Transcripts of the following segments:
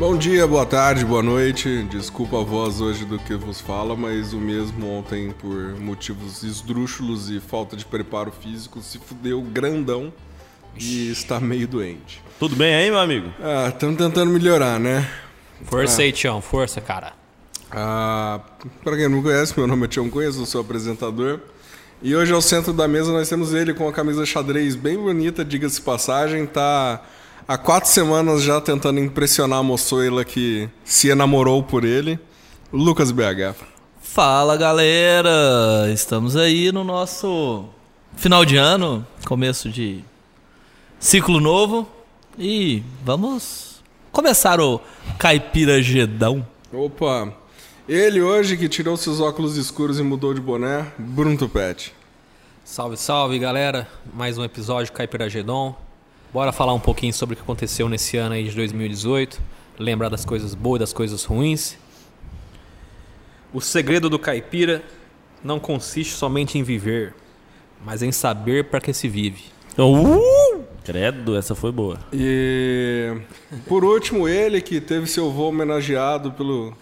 Bom dia, boa tarde, boa noite. Desculpa a voz hoje do que vos fala, mas o mesmo ontem, por motivos esdrúxulos e falta de preparo físico, se fudeu grandão e está meio doente. Tudo bem aí, meu amigo? Ah, estamos tentando melhorar, né? Força aí, Tião, força, cara. Ah, para quem não me conhece, meu nome é Tião Cunha, sou seu apresentador. E hoje ao centro da mesa nós temos ele com a camisa xadrez bem bonita, diga-se passagem, tá há quatro semanas já tentando impressionar a moçoila que se enamorou por ele, Lucas BH. Fala galera, estamos aí no nosso final de ano, começo de ciclo novo e vamos começar o Caipira Gedão. Opa, ele hoje que tirou seus óculos escuros e mudou de boné, Bruno Tupete. Salve, salve, galera. Mais um episódio Caipira Gedon. Bora falar um pouquinho sobre o que aconteceu nesse ano aí de 2018. Lembrar das coisas boas e das coisas ruins. O segredo do caipira não consiste somente em viver, mas em saber para que se vive. Uh! Credo, essa foi boa. E por último, ele que teve seu voo homenageado pelo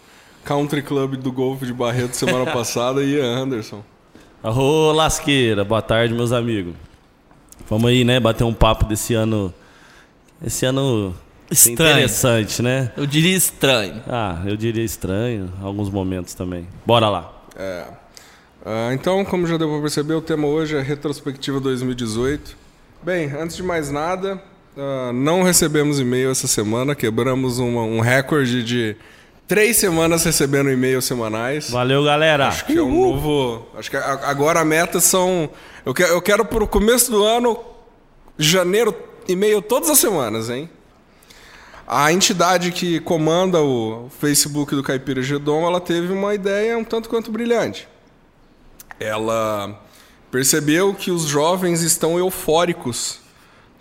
Country Club do Golfo de Barreto semana passada, Ian Anderson. Ô, lasqueira, boa tarde, meus amigos. Vamos aí, né, bater um papo desse ano. Esse ano Estranho. interessante, né? Eu diria estranho. Ah, eu diria estranho, alguns momentos também. Bora lá. É. Ah, então, como já deu para perceber, o tema hoje é retrospectiva 2018. Bem, antes de mais nada, ah, não recebemos e-mail essa semana, quebramos uma- um recorde de três semanas recebendo e-mails semanais. Valeu, galera. Acho que é um novo. Acho que agora a meta são. Eu quero, eu quero pro começo do ano, janeiro, e-mail todas as semanas, hein? A entidade que comanda o Facebook do Caipira Gedon, ela teve uma ideia um tanto quanto brilhante. Ela percebeu que os jovens estão eufóricos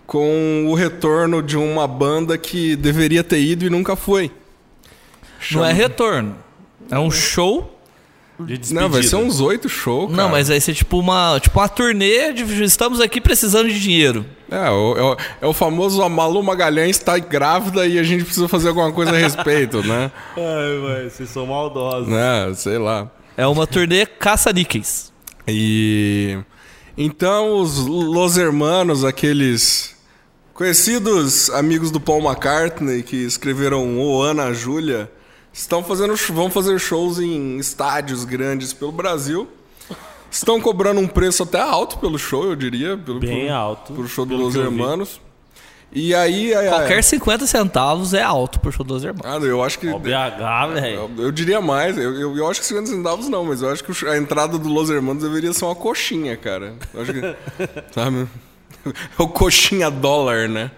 com o retorno de uma banda que deveria ter ido e nunca foi. Não é retorno. É um show. De despedida. Não, vai ser uns oito shows. Não, mas vai ser tipo uma, tipo uma turnê de estamos aqui precisando de dinheiro. É, o, é, o, é o famoso a Malu Magalhães está grávida e a gente precisa fazer alguma coisa a respeito, né? Ai, vai, vocês são maldosos. né? Sei lá. É uma turnê caça-níqueis. E então os Los Hermanos, aqueles conhecidos amigos do Paul McCartney que escreveram O Ana Júlia, estão fazendo vão fazer shows em estádios grandes pelo Brasil. Estão cobrando um preço até alto pelo show, eu diria, pelo Bem pelo- alto, pelo show dos vi. Hermanos. E aí, aí Qualquer 50 centavos é alto pro show dos irmãos. Ah, eu acho que Ó, BH, velho. Eu, eu diria mais, eu, eu, eu acho que 50 centavos não, mas eu acho que o a entrada do Los Hermanos deveria ser uma coxinha, cara. Eu acho que. sabe? É o coxinha dólar, né?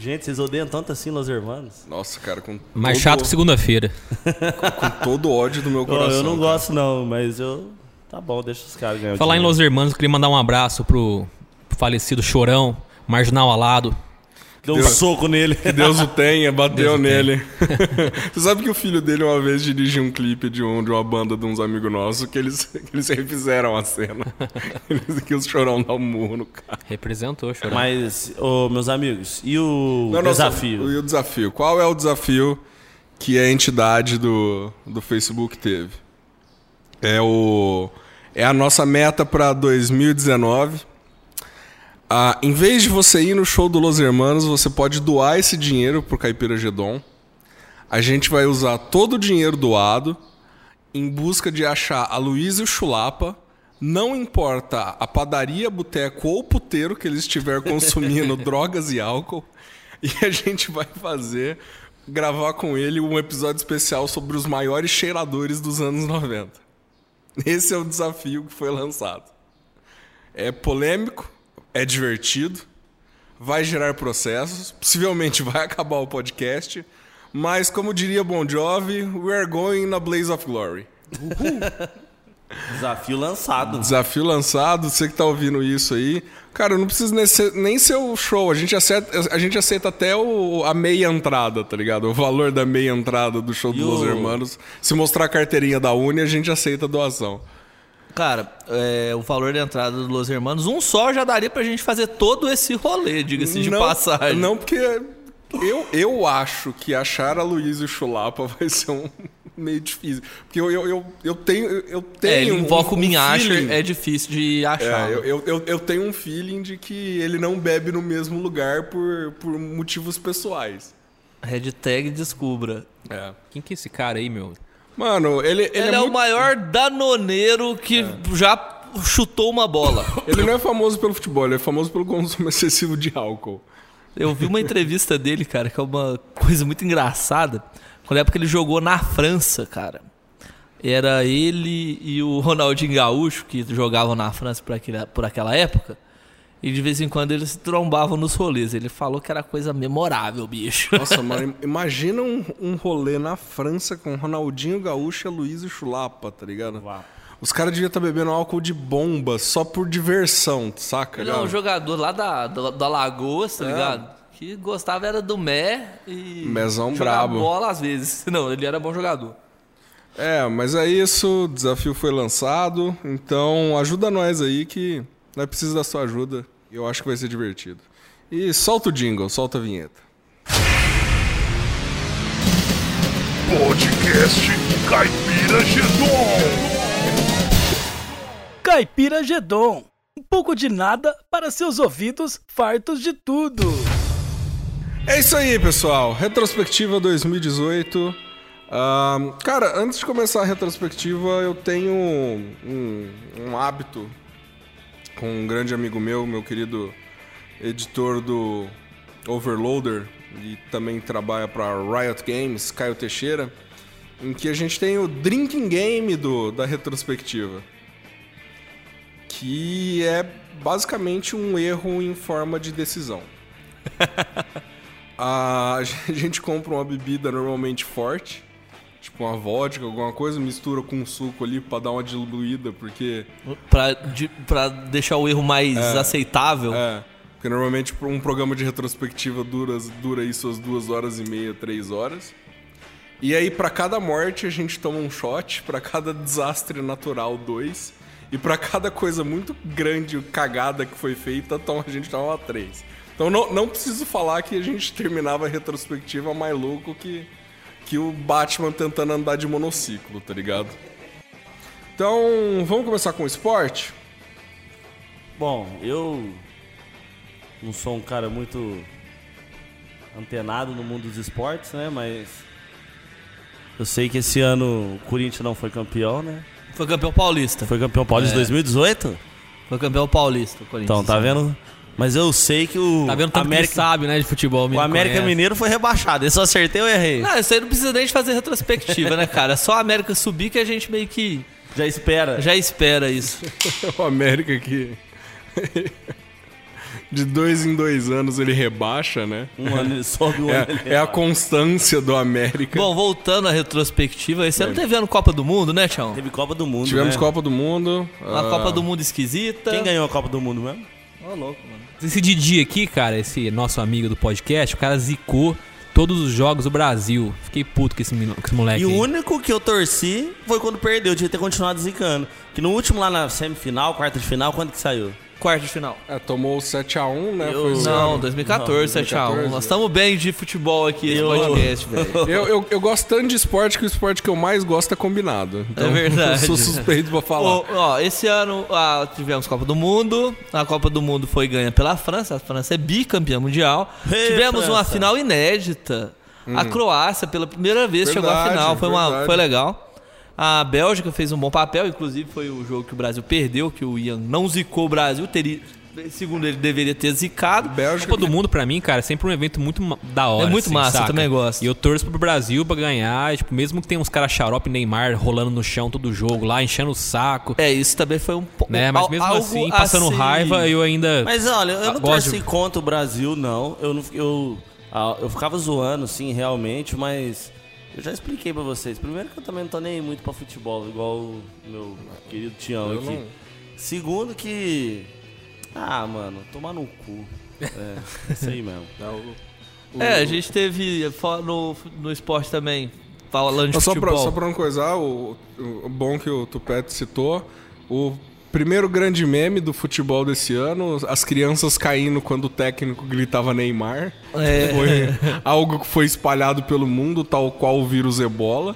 Gente, vocês odeiam tanto assim Los Hermanos? Nossa, cara, com Mais todo, chato que segunda-feira. com todo o ódio do meu coração. eu não cara. gosto não, mas eu... Tá bom, deixa os caras ganhar Falar em. Los Hermanos, eu queria mandar um abraço pro falecido Chorão, marginal alado. Deu um Deus- soco nele. Que Deus o tenha, bateu Deus nele. Você sabe que o filho dele uma vez dirigiu um clipe de, um, de uma banda de uns amigos nossos que eles, que eles refizeram a cena. Eles, que os chorão dá um murro no cara. Representou, Chorão. Mas, ô, meus amigos, e o Não, não, desafio? só- E o desafio? Qual é o desafio que a entidade do, do Facebook teve? É, o, é a nossa meta para 2019. Ah, em vez de você ir no show do Los Hermanos, você pode doar esse dinheiro pro Caipira Gedon. A gente vai usar todo o dinheiro doado em busca de achar a Luísa e o Chulapa. Não importa a padaria, boteco ou puteiro que ele estiver consumindo drogas e álcool. E a gente vai fazer, gravar com ele um episódio especial sobre os maiores cheiradores dos anos 90. Esse é o desafio que foi lançado. É polêmico, é divertido, vai gerar processos, possivelmente vai acabar o podcast, mas como diria Bon Jovi, we are going na Blaze of Glory. Desafio lançado. Desafio lançado, você que tá ouvindo isso aí. Cara, não precisa nem ser, o show. A gente aceita, a gente aceita até o, a meia entrada, tá ligado? O valor da meia entrada do show E dos Los o- Hermanos. Se mostrar a carteirinha da Uni, a gente aceita a doação. Cara, é, o valor da entrada do Los Hermanos, um só já daria pra gente fazer todo esse rolê, diga-se de não, passagem. Não, porque Eu, eu acho que achar a Luiz e o Chulapa vai ser um meio difícil. Porque eu, eu, eu, eu tenho. Eu tenho É, ele invoca um, o Minhasher, feeling- é difícil de achar. É, eu, eu, eu, eu tenho um feeling de que ele não bebe no mesmo lugar por, por motivos pessoais. Hashtag descubra. É. Quem que é esse cara aí, meu? Mano, ele, ele, Ele, é, o muito- maior danoneiro que já chutou uma bola. Ele não é famoso pelo futebol, ele é famoso pelo consumo excessivo de álcool. Eu vi uma entrevista dele, cara, que é uma coisa muito engraçada. Quando é época ele jogou na França, cara. Era ele e o Ronaldinho Gaúcho, que jogavam na França por, aquele, por aquela época. E de vez em quando eles se trombavam nos rolês. Ele falou que era coisa memorável, bicho. Nossa, mano, imagina um, um rolê na França com Ronaldinho Gaúcho Luiz e Chulapa, tá ligado? Os caras deviam estar bebendo álcool de bomba só por diversão, saca? Ele é um jogador lá da, da, da Lagoas, tá É. ligado? Que gostava era do Mé e. Mézão jogava brabo. bola às vezes. Não, ele era bom jogador. É, mas é isso, o desafio foi lançado, então ajuda nós aí que nós precisamos da sua ajuda. Eu acho que vai ser divertido. E solta o jingle, solta a vinheta. Podcast Caipira Gedon. Caipira Gedon. Um pouco de nada para seus ouvidos fartos de tudo. É isso aí, pessoal. Retrospectiva 2018. Ahn, cara, antes de começar a retrospectiva, eu tenho um, um hábito com um grande amigo meu, meu querido editor do Overloader e também trabalha para Riot Games, Caio Teixeira, em que a gente tem o Drinking Game do, da retrospectiva. Que é basicamente um erro em forma de decisão. A gente compra uma bebida normalmente forte, tipo uma vodka, alguma coisa, mistura com um suco ali pra dar uma diluída, porque Pra, de- pra deixar o erro mais aceitável. é, porque normalmente um programa de retrospectiva dura, dura aí suas duas horas e meia, três horas. E aí pra cada morte a gente toma um shot, pra cada desastre natural dois, e pra cada coisa muito grande, cagada que foi feita, toma, a gente toma três. Então não, não preciso falar que a gente terminava a retrospectiva mais louco que, que o Batman tentando andar de monociclo, tá ligado? Então, vamos começar com o esporte? Bom, eu não sou um cara muito antenado no mundo dos esportes, né? Mas eu sei que esse ano o Corinthians não foi campeão, né? Foi campeão paulista. Foi campeão paulista É. em 2018? Foi campeão paulista, o Corinthians. Então, tá vendo? Mas eu sei que o Tá vendo tanto que ele América, sabe, né, de futebol. o menino América conhece. Mineiro foi rebaixado. Eu só acertei ou errei? Não, isso aí não precisa nem de fazer retrospectiva, né, cara? É só a América subir que a gente meio que Já espera. já espera isso. o América que de dois em dois anos ele rebaixa, né? Um ano ele sobe, um ano ele É, é a constância do América. Bom, voltando à retrospectiva, esse ano teve ano Copa do Mundo, né, Tião? Teve Copa do Mundo, Tivemos né? Copa do Mundo. Uma ah, Copa do Mundo esquisita. Quem ganhou a Copa do Mundo mesmo? Ô, louco, mano. Esse Didi aqui, cara, esse nosso amigo do podcast, o cara zicou todos os jogos do Brasil. Fiquei puto com esse, com esse moleque E o aí. único que eu torci foi quando perdeu, devia ter continuado zicando. Que no último lá na semifinal, quarta de final, quando que saiu? Quarto de final. É, tomou o 7x1, né? Eu- Foi Não, ano. 2014, 7x1. 2014. Nós estamos bem de futebol aqui nesse Eu- podcast, velho. Eu, eu, eu gosto tanto de esporte que o esporte que eu mais gosto é combinado. Então, É verdade. Eu sou suspeito pra falar. Ô, ó, esse ano ah, tivemos Copa do Mundo. A Copa do Mundo foi ganha pela França. A França é bicampeã mundial. Ei, tivemos uma França. final inédita. A Croácia, pela primeira vez, chegou à Verdade, final. Foi, uma, verdade. foi legal. A Bélgica fez um bom papel. Inclusive, foi o jogo que o Brasil perdeu, que o Ian não zicou o Brasil. Teria, segundo ele, deveria ter zicado. Bélgica Copa do Mundo, pra mim, cara, é sempre um evento muito da hora. É muito assim, massa, eu saca? também gosto. E eu torço pro Brasil pra ganhar. Tipo, mesmo que tenha uns caras xarope Neymar rolando no chão todo jogo lá, enchendo o saco. É, isso também foi um pouco. Né? Mas mesmo assim, passando raiva, eu ainda. Mas olha, eu não torci de- contra o Brasil, não. Eu, não, eu, ah, eu ficava zoando, sim, realmente, mas eu já expliquei pra vocês. Primeiro que eu também não tô nem muito pra futebol, igual o meu querido Tião aqui. não- Segundo que... Ah, mano, tomar no cu. É, isso aí mesmo. É, a gente teve no, no esporte também, falando de Só futebol. pra, só pra não coisar, o, o bom que o Tupete citou, o Primeiro grande meme do futebol desse ano, as crianças caindo quando o técnico gritava Neymar. É. Foi algo que foi espalhado pelo mundo, tal qual o vírus ebola.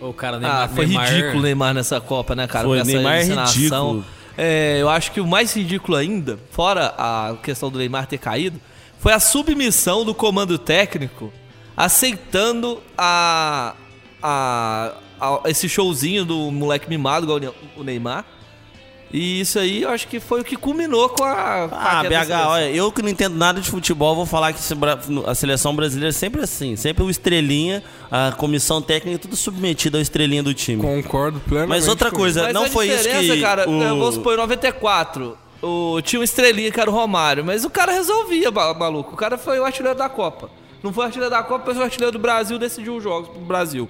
O cara Ah, Neymar, foi Neymar- ridículo o Neymar nessa Copa, né, cara? Foi, Neymar é ridículo. É, eu acho que o mais ridículo ainda, fora a questão do Neymar ter caído, foi a submissão do comando técnico aceitando a, a, a- esse showzinho do moleque mimado, igual o Neymar. E isso aí eu acho que foi o que culminou com a. com a Ah, da BH, olha, eu que não entendo nada de futebol, vou falar que a seleção brasileira é sempre assim, sempre o estrelinha, a comissão técnica, tudo submetido ao estrelinha do time. Concordo plenamente. Mas outra coisa, Mas não a foi isso que cara, o... é, vamos supor, em 94, o, tinha uma estrelinha que era o Romário, mas o cara resolvia, ma- maluco. O cara foi o artilheiro da Copa. Não foi o artilheiro da Copa, mas foi o artilheiro do Brasil, decidiu os jogos pro Brasil.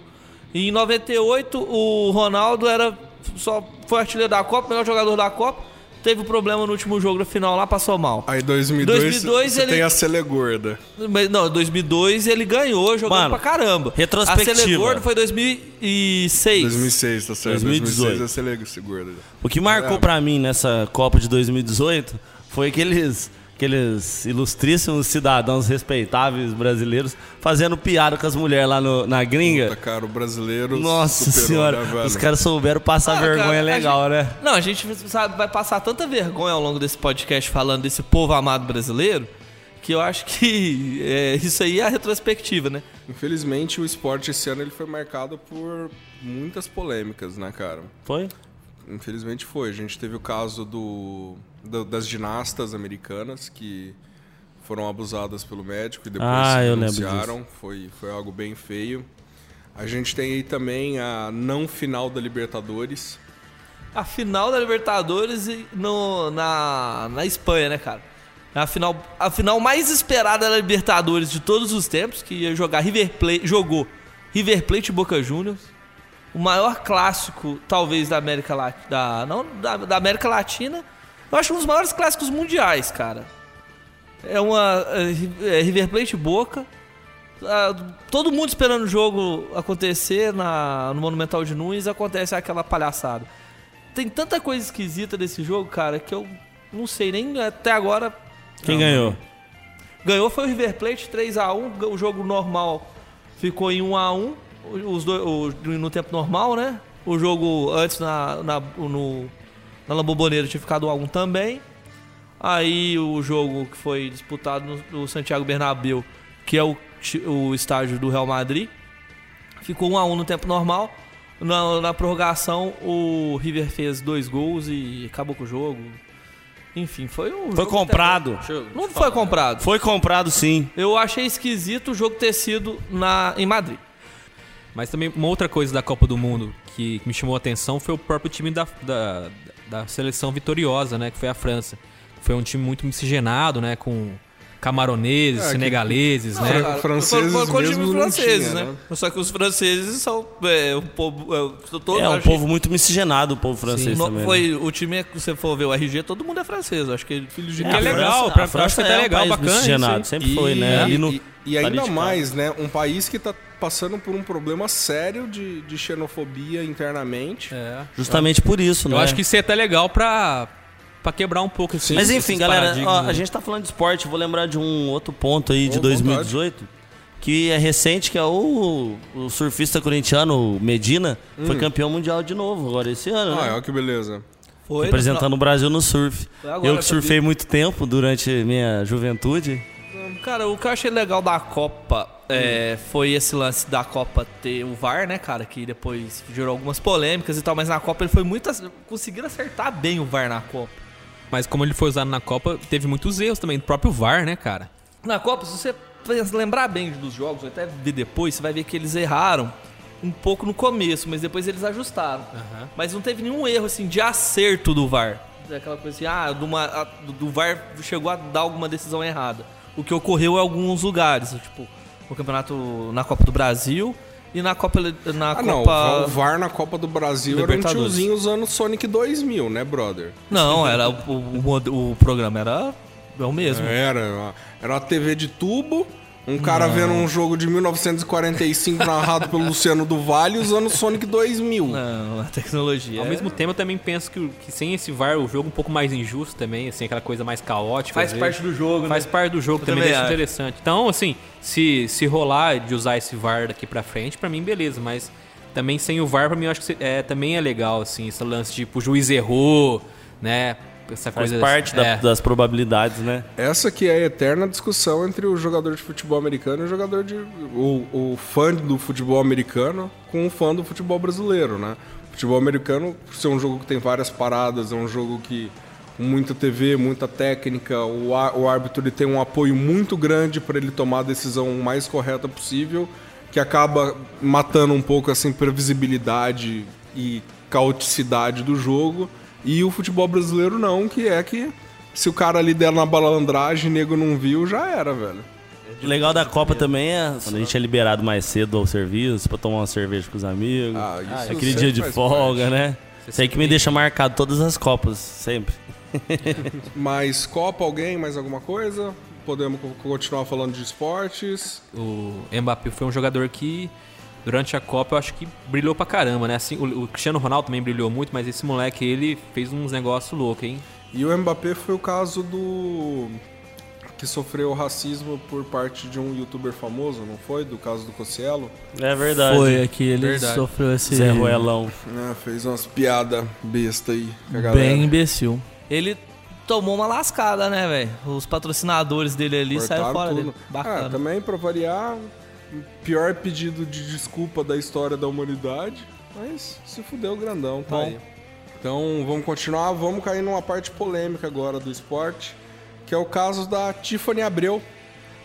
E em 98, o Ronaldo era só foi artilheiro da Copa, melhor jogador da Copa. Teve um problema no último jogo, na final lá, passou mal. Aí 2002, 2002 você ele- tem a Sele Gorda. Mas, não, 2002 ele ganhou jogando Mano, pra caramba. retrospectiva. A Sele Gordo foi 2006. 2006, tá certo. 2018. 2006 é Sele Gorda. O que marcou É. pra mim nessa Copa de 2018 foi aqueles, aqueles ilustríssimos cidadãos respeitáveis brasileiros fazendo piada com as mulheres lá no- na gringa. Puta, cara, o brasileiro Nossa senhora, né, velho? os caras souberam passar Ah, vergonha cara, legal, gente- né? Não, a gente sabe, vai passar tanta vergonha ao longo desse podcast falando desse povo amado brasileiro que eu acho que é, isso aí é a retrospectiva, né? Infelizmente, o esporte esse ano ele foi marcado por muitas polêmicas, né, cara? Foi? Infelizmente foi. A gente teve o caso do, do- das ginastas americanas que foram abusadas pelo médico e depois Ah, se denunciaram. Foi, foi algo bem feio. A gente tem aí também a não final da Libertadores. A final da Libertadores e no, na, na Espanha, né, cara? A final, a final mais esperada da Libertadores de todos os tempos, que ia jogar River Plate, jogou River Plate e Boca Juniors. O maior clássico, talvez, da América Latina. Da, não, da, da América Latina. Eu acho um dos maiores clássicos mundiais, cara. É uma. É, é River Plate Boca. Ah, todo mundo esperando o jogo acontecer na, no Monumental de Nunes, acontece aquela palhaçada. Tem tanta coisa esquisita desse jogo, cara, que eu não sei nem até agora. Quem ganhou? Ganhou foi o River Plate 3x1, o jogo normal ficou em 1x1, os dois, o- no tempo normal, né? O jogo antes na, na, no, na Lamboboneira tinha ficado 1x1 também. Aí o jogo que foi disputado no, no Santiago Bernabéu, que é o, o estádio do Real Madrid, ficou 1x1 no tempo normal. Na, na prorrogação, o River fez dois gols e acabou com o jogo. Enfim, foi um Foi jogo comprado. até- Não foi comprado. Foi comprado sim. Eu achei esquisito o jogo ter sido na, em Madrid. Mas também uma outra coisa da Copa do Mundo que, que me chamou a atenção foi o próprio time da, da, da seleção vitoriosa, né? Que foi a França. Foi um time muito miscigenado, né? Com camaroneses, É, que- senegaleses, né? Fran- Cara, franceses foi- foi com o mesmo time não franceses, tinha, né? né? Só que os franceses são é, um povo. É, todo, É um povo muito miscigenado, o povo francês que não- também. né? foi, o time, que você for ver o RG, todo mundo é francês. Acho que filho de É, a legal, França- pra- a França acho que tá é um legal, país bacana miscigenado, aí. sempre foi, né? No, e, e tá ali ainda mais, né? Um país que tá passando por um problema sério de, de xenofobia internamente. É. Justamente por isso, né? Eu acho que isso é até legal pra, pra quebrar um pouco esse Mas enfim, esses galera, ó, paradigmas, a né? gente tá falando de esporte, vou lembrar de um outro ponto aí de Ô, 2018, que é recente, que é o, o surfista corintiano Medina, foi campeão mundial de novo agora esse ano, Ah, né? olha que beleza. foi. Representando o Brasil no surf. Foi agora, Eu que surfei muito tempo durante minha juventude. Cara, o que eu achei legal da Copa é, foi esse lance da Copa ter o VAR, né, cara? Que depois gerou algumas polêmicas e tal, mas na Copa ele foi muito. Conseguiram acertar bem o VAR na Copa. Mas como ele foi usado na Copa, teve muitos erros também, do próprio VAR, né, cara? Na Copa, se você lembrar bem dos jogos, ou até ver depois, você vai ver que eles erraram um pouco no começo, mas depois eles ajustaram. Mas não teve nenhum erro assim de acerto do VAR. Aquela coisa assim, ah, uma- a- do VAR chegou a dar alguma decisão errada. O que ocorreu em alguns lugares, tipo, no campeonato na Copa do Brasil e na Copa na Ah, não. Copa O VAR na Copa do Brasil era um tiozinho usando Sonic 2000, né, brother? Não, era o, o, o, programa era é o mesmo. Era. Era uma TV de tubo Um cara vendo um jogo de 1945 narrado pelo Luciano do Vale usando Sonic 2000. Não, a tecnologia. Ao é- mesmo tempo, eu também penso que, que sem esse VAR, o jogo é um pouco mais injusto também, assim, aquela coisa mais caótica. faz parte do jogo, Faz né? parte do jogo Eu também, também interessante. Então, assim, se, se rolar de usar esse VAR daqui pra frente, pra mim, beleza, mas também sem o VAR, pra mim, eu acho que se- é, também é legal, assim, esse lance, tipo, o juiz errou, né? Essa Faz coisa. parte da- é. das probabilidades, né? Essa que é a eterna discussão entre o jogador de futebol americano e o jogador de. o, o fã do futebol americano com o fã do futebol brasileiro, né? O futebol americano, por ser um jogo que tem várias paradas, é um jogo que. com muita TV, muita técnica, o, o árbitro ele tem um apoio muito grande para ele tomar a decisão mais correta possível, que acaba matando um pouco essa imprevisibilidade e caoticidade do jogo. E o futebol brasileiro não, que é que se o cara ali der na balandragem, nego não viu, já era, velho. O legal da Copa também é quando a gente é liberado mais cedo ao serviço pra tomar uma cerveja com os amigos. Ah, isso aquele dia de folga, parte. né? Isso aí que me deixa marcado todas as Copas, sempre. Mais Copa, alguém? Mais alguma coisa? Podemos co- continuar falando de esportes. O Mbappé foi um jogador que, durante a Copa, eu acho que brilhou pra caramba, né? Assim, o, o Cristiano Ronaldo também brilhou muito, mas esse moleque, ele fez uns negócios loucos, hein? E o Mbappé foi o caso do. que sofreu racismo por parte de um youtuber famoso, não foi? Do caso do Cossielo. É verdade. Foi aqui, ele Verdade. sofreu esse. Zé Ruelão. É, fez umas piadas besta aí com a galera. Bem imbecil. Ele tomou uma lascada, né, velho? Os patrocinadores dele ali Cortaram saíram fora tudo. dele. Bacana. Ah, também pra variar, pior pedido de desculpa da história da humanidade. Mas se fudeu grandão, tá Bom. aí. Então vamos continuar, vamos cair numa parte polêmica agora do esporte, que é o caso da Tiffany Abreu,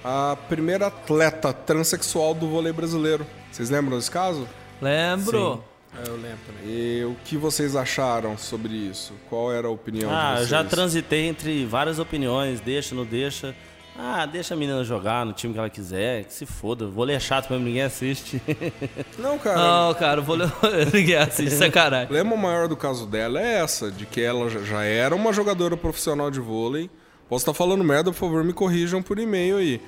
a primeira atleta transexual do vôlei brasileiro. Vocês lembram desse caso? Lembro. Eu lembro também. E o que vocês acharam sobre isso? Qual era a opinião Ah, de eu vocês? já transitei entre várias opiniões, deixa, não deixa. Ah, deixa a menina jogar no time que ela quiser, que se foda. Vôlei é chato mesmo, ninguém assiste. Não, cara. Não, cara, vou Ninguém assiste, sacanagem. O problema maior do caso dela é essa, de que ela já- era uma jogadora profissional de vôlei. Posso estar falando merda, por favor, me corrijam por e-mail aí.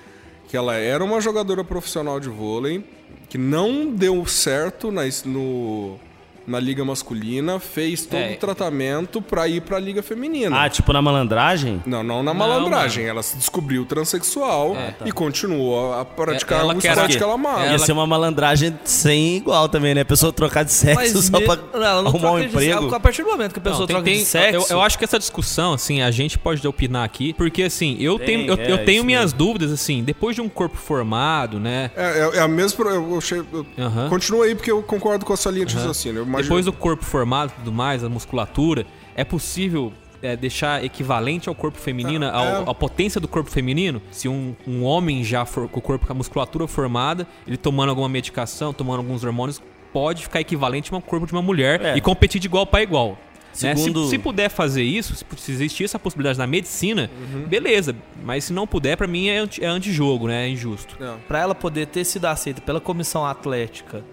Que ela era uma jogadora profissional de vôlei, que não deu certo na, no, na liga masculina, fez todo É. o tratamento pra ir pra liga feminina. ah, tipo na malandragem? Não, não na malandragem. ela se descobriu transexual e continuou a praticar Ela o esporte que ela amava. Ia ser uma malandragem sem igual também, né? A pessoa trocar de sexo só me- pra não, ela não arrumar um de emprego. A partir do momento que a pessoa Não, tem- troca de tem- sexo. Eu, eu acho que essa discussão, assim, a gente pode opinar aqui, porque assim, eu Tem, tenho, eu, é, eu tenho minhas mesmo. dúvidas, assim, depois de um corpo formado, né? É, é, é a mesma. Eu, achei, eu, Aham. Continua aí porque eu concordo com a sua linha de raciocínio. Imagino- Depois do corpo formado e tudo mais, a musculatura, é possível é, deixar equivalente ao corpo feminino, ao- é. à potência do corpo feminino? Se um, um homem já for com o corpo com a musculatura formada, ele tomando alguma medicação, tomando alguns hormônios, pode ficar equivalente a um corpo de uma mulher É. e competir de igual para igual. né? Se- Segundo- Se, puder fazer isso, se, se existir essa possibilidade na medicina, Uhum. beleza. Mas se não puder, pra mim é, anti, é antijogo, né? É injusto. Pra ela poder ter sido aceita pela comissão atlética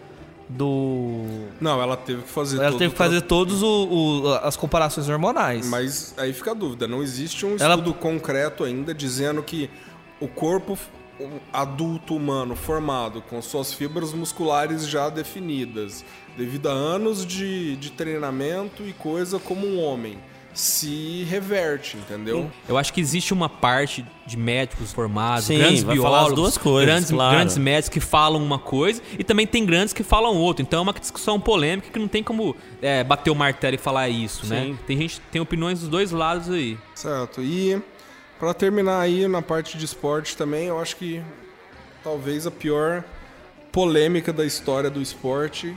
do. Não, ela teve que fazer Ela todo teve que fazer todas as comparações hormonais. Mas aí fica a dúvida, não existe um Ela- estudo concreto ainda dizendo que o corpo adulto humano formado com suas fibras musculares já definidas, devido a anos de, de treinamento e coisa como um homem, se reverte, entendeu? Eu acho que existe uma parte de médicos formados, Sim, grandes vai falar biólogos, as duas coisas, grandes, claro. grandes médicos que falam uma coisa e também tem grandes que falam outra. Então é uma discussão polêmica que não tem como é, bater o martelo e falar isso, né? Sim. Tem gente tem opiniões dos dois lados aí. Certo. E pra terminar aí na parte de esporte também, eu acho que talvez a pior polêmica da história do esporte,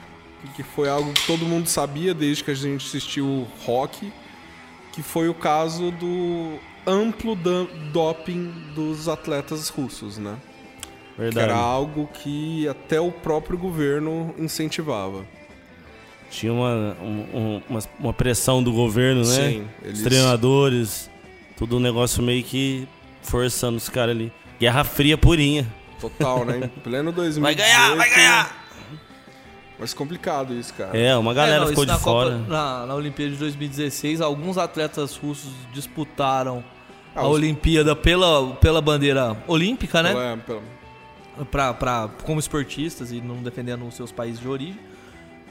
que foi algo que todo mundo sabia desde que a gente assistiu o rock, que foi o caso do amplo doping dos atletas russos, né? Que Verdade. era algo que até o próprio governo incentivava. Tinha uma, um- um- uma, uma pressão do governo, né? Sim, eles- Os treinadores, tudo um negócio meio que forçando os caras ali. Guerra Fria purinha. Total, né? Em pleno 2018. Vai ganhar, vai ganhar! Mas complicado isso, cara. É, uma galera É, não, ficou de na fora. Copa- na, na Olimpíada de 2016, alguns atletas russos disputaram Ah, a os- Olimpíada pela, pela bandeira olímpica, né? Pela- pela- pra, pra, como esportistas e não defendendo os seus países de origem.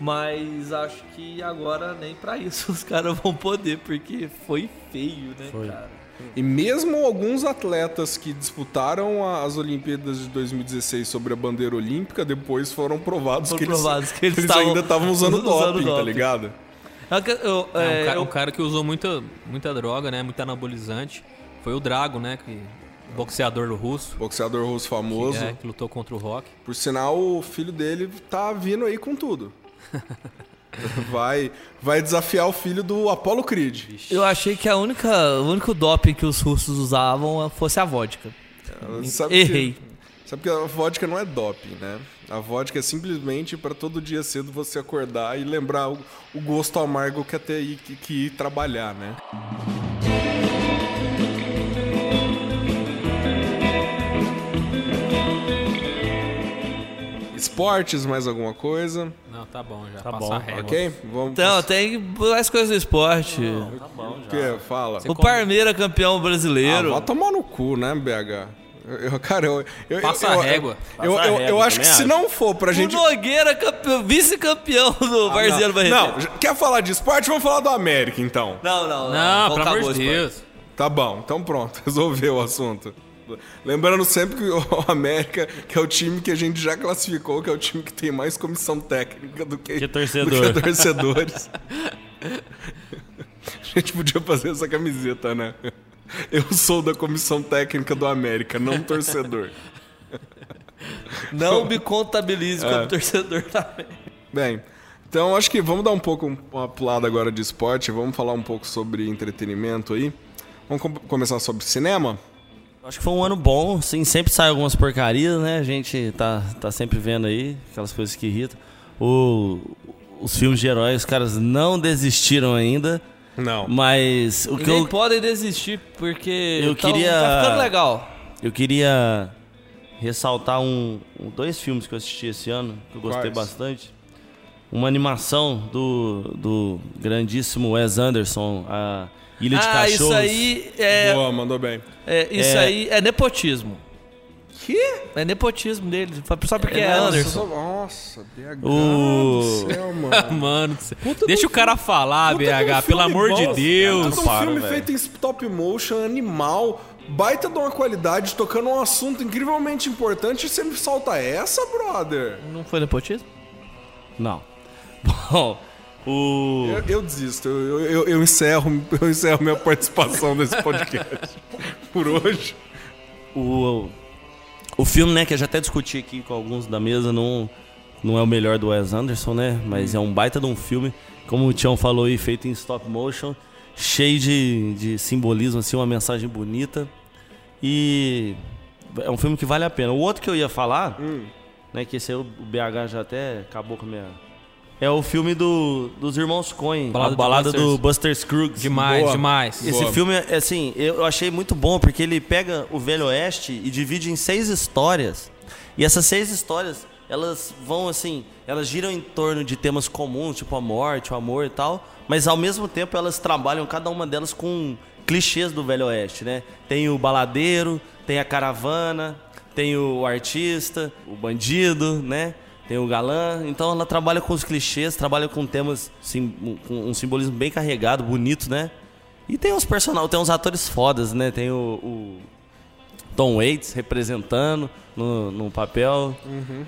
Mas acho que agora nem pra isso os caras vão poder, porque foi feio, né, Foi. cara? E mesmo alguns atletas que disputaram as Olimpíadas de 2016 sobre a bandeira olímpica, depois foram provados, Foram que, eles, provados que eles eles estavam ainda estavam usando, usando doping, tá doping. ligado? Eu- eu- É, é, um, ca- eu- um cara que usou muita, muita droga, né? Muito anabolizante. Foi o Drago, né? Que, boxeador russo. Boxeador russo famoso. É, que lutou contra o Rock. Por sinal, o filho dele tá vindo aí com tudo. vai, vai desafiar o filho do Apollo Creed. Eu achei que a única, o único doping que os russos usavam fosse a vodka. Sabe Errei. Que, sabe que a vodka não é doping, né? A vodka é simplesmente para todo dia cedo você acordar e lembrar o, o gosto amargo que até ir, que, que ir trabalhar, né? Esportes, mais alguma coisa? Não, tá bom já. Tá Passa bom, a tá régua. Ok? Vamos Então, tem mais coisas do esporte. Tá bom, O que? Fala. o Parmeira campeão Ah, brasileiro. vai tomar no cu, né, BH? Eu, cara, eu. eu Passa eu, a régua. Eu, eu, eu, régua, eu acho que também se não for pra o gente. Nogueira, campeão- vice-campeão do Ah, Barzeiro não, Barreto. não, já- quer falar de esporte? Vamos falar do América, então. Não, não, Não, pelo acabou amor o de. Deus. Tá bom, então pronto, resolveu o assunto. Lembrando sempre que o América, que é o time que a gente já classificou, que é o time que tem mais comissão técnica do que, Que torcedor. do que torcedores. a gente podia fazer essa camiseta, né? Eu sou da comissão técnica do América, não torcedor. Não me contabilize É. como torcedor também. Bem, então acho que vamos dar um pouco uma pulada agora de esporte, vamos falar um pouco sobre entretenimento aí. Vamos com- começar sobre cinema? Acho que foi um ano bom, sim, sempre sai algumas porcarias, né? A gente tá, tá sempre vendo aí, aquelas coisas que irritam. O, os filmes de heróis, os caras não desistiram ainda, Não. mas o que nem eu, podem desistir, porque Eu tá- queria- tá ficando legal. eu queria ressaltar um, um- dois filmes que eu assisti esse ano, que eu gostei Quais? bastante. Uma animação do, do grandíssimo Wes Anderson, a Ilha de Ah, Cachorros. isso aí é, Boa, mandou bem. é- isso É. aí é nepotismo. Que? É nepotismo dele, só porque é, nossa, Anderson. Nossa, BH O- do céu, mano. Mano, cê- deixa o cara falar, BH, pelo amor de. Deus. Puta de um para, filme velho. feito em stop motion, animal, baita de uma qualidade, tocando um assunto incrivelmente importante e você me solta essa, brother? Não foi nepotismo? Não. Bom, o... Eu, eu desisto, eu, eu, eu encerro, eu encerro minha participação nesse podcast por hoje. O, o filme, né, que eu já até discuti aqui com alguns da mesa, não, não é o melhor do Wes Anderson, né? Mas é um baita de um filme, como o Tião falou aí, feito em stop motion, cheio de, de simbolismo, assim, uma mensagem bonita. E é um filme que vale a pena. O outro que eu ia falar, né, que esse aí o BH já até acabou com a minha... É o filme do, dos irmãos Coen, Balada a do balada Buster do Buster Scruggs. Demais, Boa. demais. Esse Boa. filme, é, assim, eu achei muito bom porque ele pega o Velho Oeste e divide em seis histórias. E essas seis histórias, elas vão assim, elas giram em torno de temas comuns, tipo a morte, o amor e tal, mas ao mesmo tempo elas trabalham cada uma delas com clichês do Velho Oeste, né? Tem o baladeiro, tem a caravana, tem o artista, o bandido, né? Tem o galã, então ela trabalha com os clichês, trabalha com temas sim, com um simbolismo bem carregado, bonito, né? E tem uns personagens, tem uns atores fodas, né? Tem o, o Tom Waits representando no, no papel.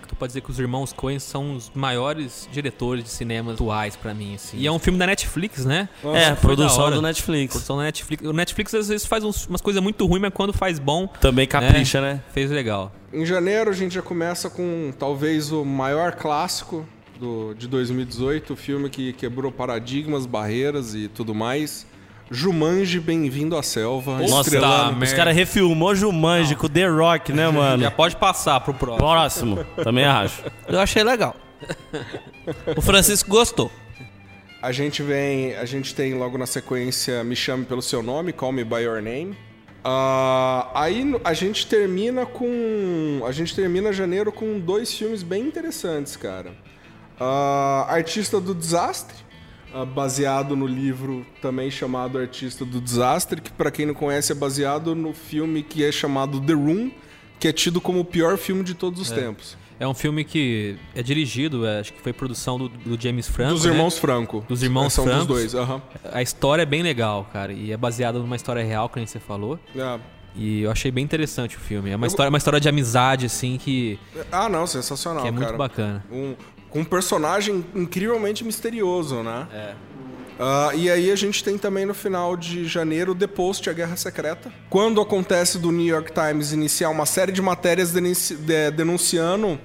Tu pode dizer que os irmãos Coen são os maiores diretores de cinema atuais pra mim, assim. E é um filme da Netflix, né? é, foi da produção do Netflix. Produção da Netflix. O Netflix às vezes faz uns- umas coisas muito ruins, mas quando faz bom, Também capricha, né? fez legal. Em janeiro a gente já começa com talvez o maior clássico do, de 2018, o filme que quebrou paradigmas, barreiras e tudo mais. Jumanji, Bem-vindo à Selva. Nossa, tá, os caras refilmou Jumanji com The Rock, né, mano? Já pode passar pro próximo. Próximo, também acho. Eu achei legal. o Francisco gostou. A gente vem, a gente tem logo na sequência Me Chame Pelo Seu Nome, Call Me By Your Name. Ah, aí a gente termina com, a gente termina janeiro com dois filmes bem interessantes, cara. Ah, Artista do Desastre, baseado no livro também chamado Artista do Desastre, que pra quem não conhece é baseado no filme que é chamado The Room, que é tido como o pior filme de todos os tempos. É um filme que é dirigido, é, acho que foi produção do, do James Franco. Dos né? irmãos Franco. Dos irmãos São dos Francos. dois, aham. A história é bem legal, cara, e é baseada numa história real, que nem você falou. É. E eu achei bem interessante o filme. É uma, história, uma história de amizade, assim, que, Ah, não, sensacional, que é muito cara. bacana. Um, com um personagem incrivelmente misterioso, né? É. e aí a gente tem também no final de janeiro The Post, a Guerra Secreta. Quando acontece do New York Times iniciar uma série de matérias denunci- de- denunciando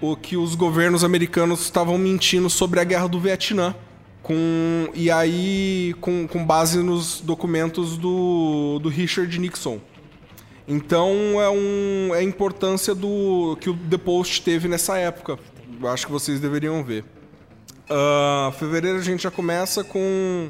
o que os governos americanos estavam mentindo sobre a Guerra do Vietnã. Com, e aí, com, com base nos documentos do, do Richard Nixon. Então é, um, é a importância do que o The Post teve nessa época. Eu acho que vocês deveriam ver. Ah, fevereiro a gente já começa com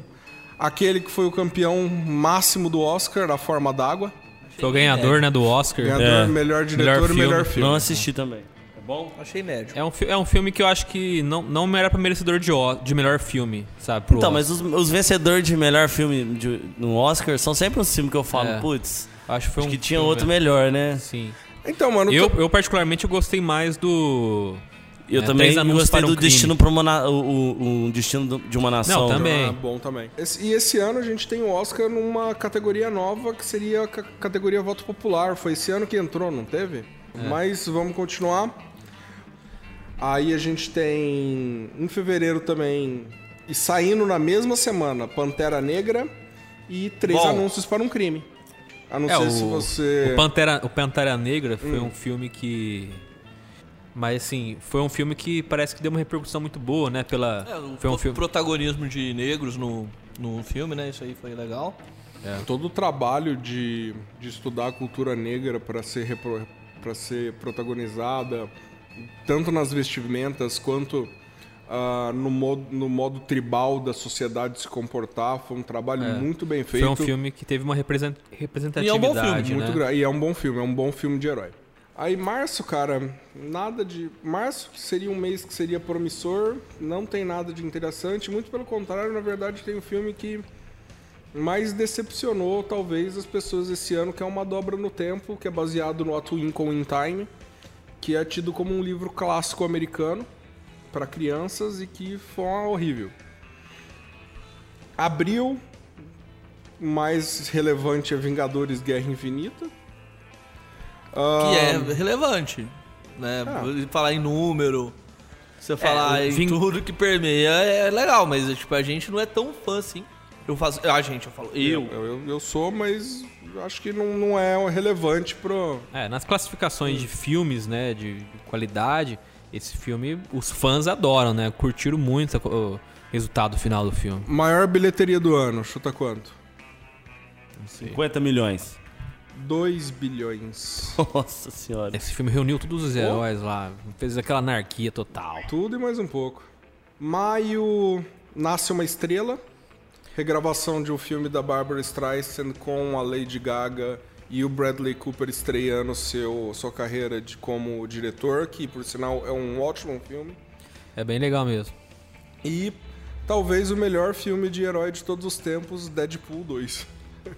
aquele que foi o campeão máximo do Oscar, A Forma d'Água. Foi o ganhador, né, do Oscar. Ganhador, É. melhor diretor e melhor filme. Não assisti também. É bom? Achei médio. É um, é um filme que eu acho que não, não era pra merecedor de, de melhor filme, sabe? pro Então, Oscar. mas os, os vencedores de melhor filme de- no Oscar são sempre uns filmes que eu falo, É. putz, acho que foi acho um que tinha filme- outro melhor, né? Sim. Então, mano, Eu, tô- eu, particularmente, eu gostei mais do... Eu É, também gostei um do Crime. Destino para uma o, o- o Destino de uma Nação. Não, também. Ah, bom também. Esse- e esse ano a gente tem o Oscar numa categoria nova que seria a ca- categoria voto popular. Foi esse ano que entrou, não teve? Mas vamos continuar. Aí a gente tem em fevereiro também e saindo na mesma semana Pantera Negra e três Bom. anúncios para um crime. A não É, ser o, se você o, Pantera, o Pantera Negra foi Hum. um filme que... Mas, assim, foi um filme que parece que deu uma repercussão muito boa, né? Pela, É, o foi um filme... protagonismo de negros no, no filme, né? Isso aí foi legal. todo o trabalho de, de estudar a cultura negra para ser para ser protagonizada tanto nas vestimentas quanto ah, no, modo, no modo tribal da sociedade se comportar foi um trabalho É. muito bem feito Foi um filme que teve uma represent- representatividade, E é um bom filme, muito né? gra- e é um bom filme é um bom filme de herói aí março cara nada de março que seria um mês que seria promissor não tem nada de interessante muito pelo contrário na verdade tem um filme que mais decepcionou talvez as pessoas esse ano, que é uma dobra no tempo, que é baseado no A Twinkle in Time, que é tido como um livro clássico americano para crianças e que foi horrível. Abril, mais relevante é Vingadores Guerra Infinita. Que Ah, é relevante. Né? Ah. Falar em número. Você falar o em Ving- tudo que permeia é legal, mas tipo, a gente não é tão fã assim. Eu faço. A gente, eu falo. Eu. eu, eu, eu sou, mas acho que não, não é relevante pro. É, nas classificações de filmes, né, de qualidade, esse filme os fãs adoram, né? Curtiram muito o resultado final do filme. Maior bilheteria do ano, chuta quanto? 50 milhões. 2 bilhões. Nossa senhora. Esse filme reuniu todos os heróis lá, fez aquela anarquia total. Tudo e mais um pouco. Maio, Nasce uma Estrela. Regravação de um filme da Barbara Streisand com a Lady Gaga e o Bradley Cooper estreando seu, sua carreira de, como diretor, que por sinal é um ótimo filme. É bem legal mesmo. E talvez o melhor filme de herói de todos os tempos, Deadpool 2.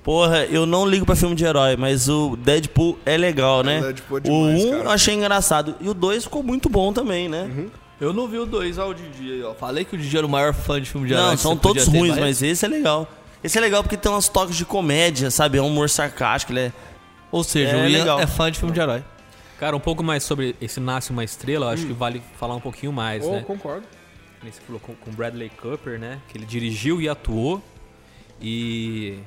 Porra, eu não ligo pra filme de herói, mas o Deadpool é legal, né? Deadpool é demais, o 1 cara. eu achei engraçado. E o 2 ficou muito bom também, né? Uhum. Eu não vi o 2 ao Didi aí, ó. Falei que o Didi era o maior fã de filme de herói Não, são todos ruins, mas esse é legal. Esse é legal porque tem uns toques de comédia, sabe? É um humor sarcástico, ele é... Ou seja, É o Ian legal. é fã de filme de herói. Cara, um pouco mais sobre esse Nasce uma Estrela, eu acho que vale falar um pouquinho mais, Oh, né? concordo. Você falou com, com Bradley Cooper, né? Que ele dirigiu e atuou. E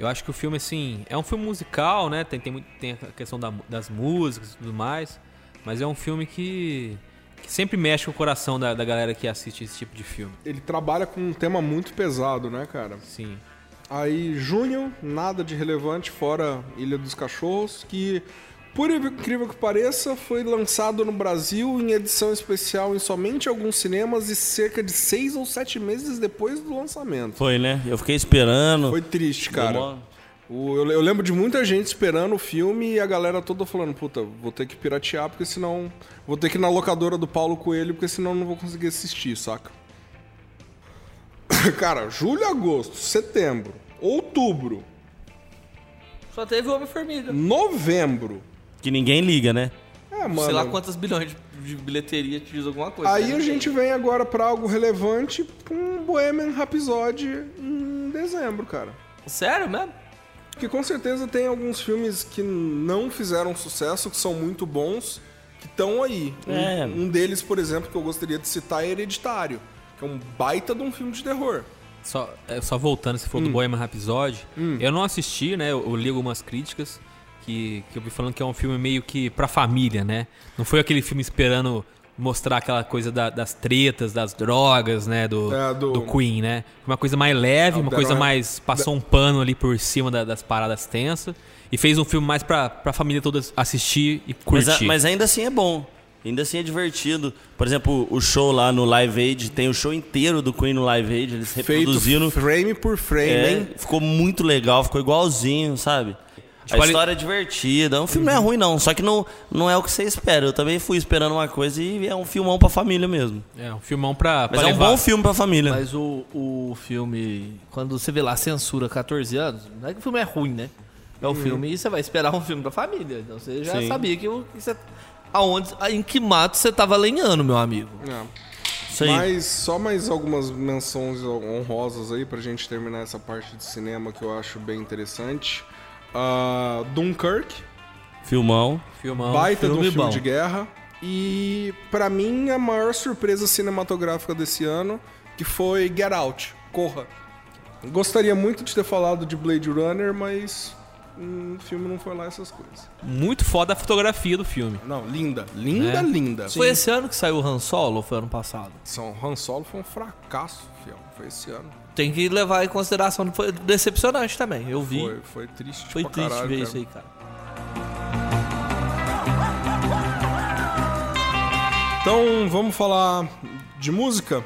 eu acho que o filme, assim, é um filme musical, né? Tem, tem, tem a questão da- das músicas e tudo mais. Mas é um filme que, que sempre mexe com o coração da, da galera que assiste esse tipo de filme. Ele trabalha com um tema muito pesado, né, cara? Sim. Aí, junho, nada de relevante fora Ilha dos Cachorros, que, por incrível que pareça, foi lançado no Brasil em edição especial em somente alguns cinemas e cerca de seis ou sete meses depois do lançamento. Foi, né? Eu fiquei esperando. Foi triste, cara. Demora. Eu, eu lembro de muita gente esperando o filme e a galera toda falando, puta, vou ter que piratear porque senão. Vou ter que ir na locadora do Paulo Coelho porque senão não vou conseguir assistir, saca? Cara, julho, agosto, setembro, outubro, Só teve o Homem-Formiga. novembro, Que ninguém liga, né? É, mano. Sei lá quantas bilhões de, de bilheteria te diz alguma coisa. Aí né? a gente vem agora pra algo relevante com Bohemian Rhapsody em dezembro, cara. Sério mesmo? Que com certeza tem alguns filmes que não fizeram sucesso, que são muito bons, que estão aí. Um- É. Um, deles, por exemplo, que eu gostaria de citar é Hereditário, que é um baita de um filme de terror. Só, é, só voltando, se for do Bohemian Rhapsody, eu não assisti, né? Eu, eu li algumas críticas que, que eu vi falando que é um filme meio que pra família, né? Não foi aquele filme esperando mostrar aquela coisa da- das tretas, das drogas, né? Do, É, do- do Queen, né? Uma coisa mais leve, É, uma coisa mais... Passou um pano ali por cima da- das paradas tensas e fez um filme mais pra, pra família toda assistir e Mas, curtir. a- mas ainda assim é bom. Ainda assim é divertido. Por exemplo, o show lá no Live Aid, tem o show inteiro do Queen no Live Aid, eles reproduzindo. Feito frame por frame, É, hein? ficou muito legal, ficou igualzinho, sabe? Tipo, a história é divertida. O filme não é ruim, não. Só que não, não é o que você espera. Eu também fui esperando uma coisa e é um filmão pra família mesmo. É um filmão pra, Mas pra é um levar. bom filme pra família. Mas o, o filme, quando você vê lá censura 14 anos, não é que o filme é ruim, né? É o filme e você vai esperar um filme pra família. Então você já Sim. sabia que, que você. Aonde, em que mato você tava lenhando, meu amigo? É. Mas só mais algumas menções honrosas aí pra gente terminar essa parte de cinema que eu acho bem interessante. Ah, Dunkirk, Filmão. Filmão. baita de um filme filme bom. de guerra. E pra mim a maior surpresa cinematográfica desse ano, que foi Get Out, Corra. Gostaria muito de ter falado de Blade Runner, mas hum, o filme não foi lá essas coisas. Muito foda a fotografia do filme. Não, linda, linda, É. linda. Foi esse ano que saiu o Han Solo ou foi ano passado? São Han Solo foi um fracasso, fiel. Foi esse ano. Tem que levar em consideração que foi decepcionante também. Eu vi. Foi, foi triste. Foi pra triste caralho, ver cara. isso aí, cara. Então, vamos falar de música?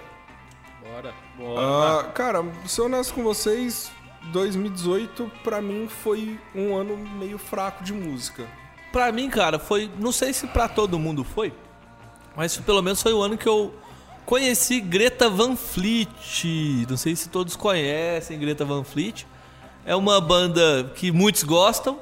Bora. Ah, cara, vou ser honesto com vocês, 2018 pra mim foi um ano meio fraco de música. Pra mim, cara, foi. Não sei se pra todo mundo foi, mas pelo menos foi o ano que eu conheci Greta Van Fleet. Não sei se todos conhecem Greta Van Fleet. É uma banda que muitos gostam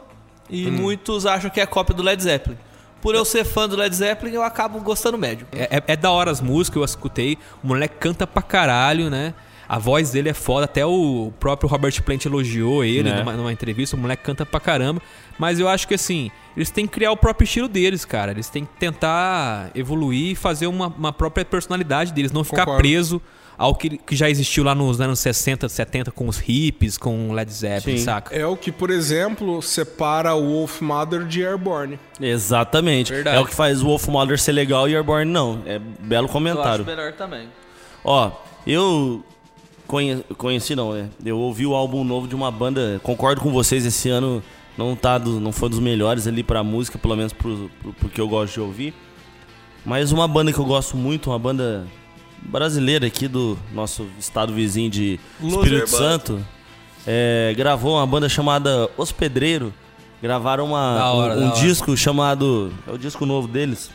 e muitos acham que é cópia do Led Zeppelin. Por eu ser fã do Led Zeppelin, eu acabo gostando médio. É, é- é da hora as músicas, eu escutei. O moleque canta pra caralho, né? A voz dele é foda, até o próprio Robert Plant elogiou ele Né? numa, numa entrevista. O moleque canta pra caramba. Mas eu acho que assim, eles têm que criar o próprio estilo deles, cara. Eles têm que tentar evoluir e fazer uma, uma própria personalidade deles, não ficar Concordo. preso ao que, que já existiu lá nos anos 60, 70 com os hippies, com o Led Zeppelin, Sim. saca? É o que, por exemplo, separa o Wolf Mother de Airborne. Exatamente. Verdade. É o que faz o Wolf Mother ser legal e Airborne não. É belo comentário. melhor também. Ó, eu conhe- conheci não, né? Eu ouvi o álbum novo de uma banda, concordo com vocês, esse ano não tá do- não foi dos melhores ali pra música, pelo menos pro, pro, pro que eu gosto de ouvir. Mas uma banda que eu gosto muito, uma banda brasileira aqui do nosso estado vizinho de Espírito Santo, é, gravou uma banda chamada Os Pedreiro. Gravaram uma, hora, um, um disco chamado. É o disco novo deles.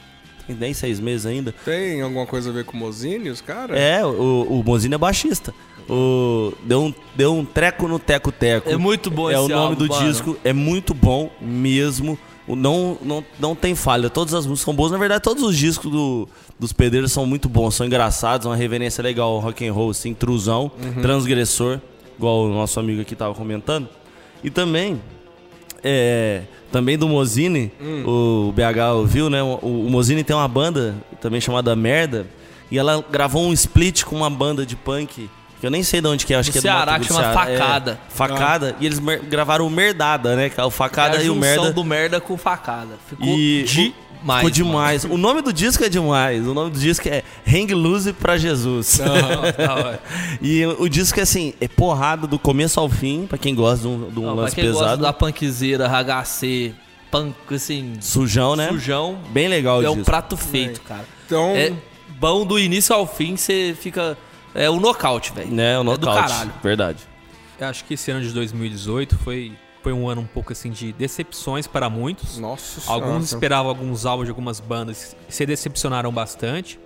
Tem 10, 6 meses ainda. Tem alguma coisa a ver com Mozini, os caras? É, o, o Mozino é baixista. O, deu, um, deu um treco no teco-teco. É muito bom É esse o nome álbum, do mano. disco, é muito bom mesmo. O- Não, não, não tem falha, todas as músicas são boas. Na verdade, todos os discos do, dos pedreiros são muito bons, são engraçados, uma reverência legal ao rock and roll, assim, truzão, transgressor, igual o nosso amigo aqui tava comentando. E também, é, também do Mozini, o BH ouviu, né? O, o Mozini tem uma banda também chamada Merda, e ela gravou um split com uma banda de punk, que eu nem sei de onde que é, acho Do que é do Ceará, Mato que chama Ceará. É, Facada. facada, e eles mer- gravaram o Merdada, né? é O Facada É a e o Merda. do merda com facada. Ficou E demais. ficou demais. O nome do disco é demais. O nome do disco é Hang Loose pra Jesus. e o disco é assim, é porrada do começo ao fim, pra quem gosta de um, de um Não, pra lance quem gosta pesado. da punkzeira, HC, punk, assim, Sujão, né? sujão, Bem legal o é disco. um prato feito, cara. Então, É bom do início ao fim, você fica... É o nocaute, velho. Né, o É do nocaute. caralho. Verdade. Eu acho que esse ano de 2018 foi, foi um ano um pouco assim de decepções para muitos. nossa Alguns senhora. esperavam alguns álbuns de algumas bandas e se decepcionaram bastante.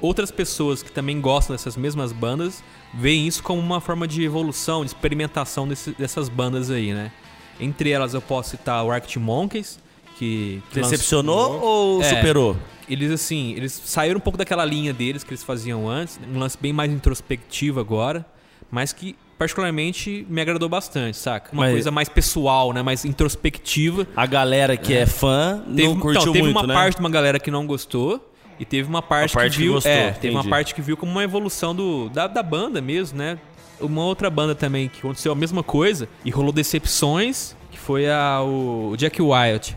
Outras pessoas que também gostam dessas mesmas bandas veem isso como uma forma de evolução, de experimentação desse- dessas bandas aí, né? Entre elas eu posso citar o Arctic Monkeys, que, que lançou- Decepcionou ou É. superou? Eles, assim, eles saíram um pouco daquela linha deles que eles faziam antes, um lance bem mais introspectivo agora, mas que particularmente me agradou bastante, saca? Uma Mas- coisa mais pessoal, né? Mais introspectiva. A galera que é, fã Teve, não curtiu então, teve muito, uma né? parte de uma galera que não gostou. E teve uma parte, parte que que viu. gostou, é, teve uma parte que viu como uma evolução do, da, da banda mesmo, né? Uma outra banda também que aconteceu a mesma coisa e rolou decepções, que foi a, o Jack White.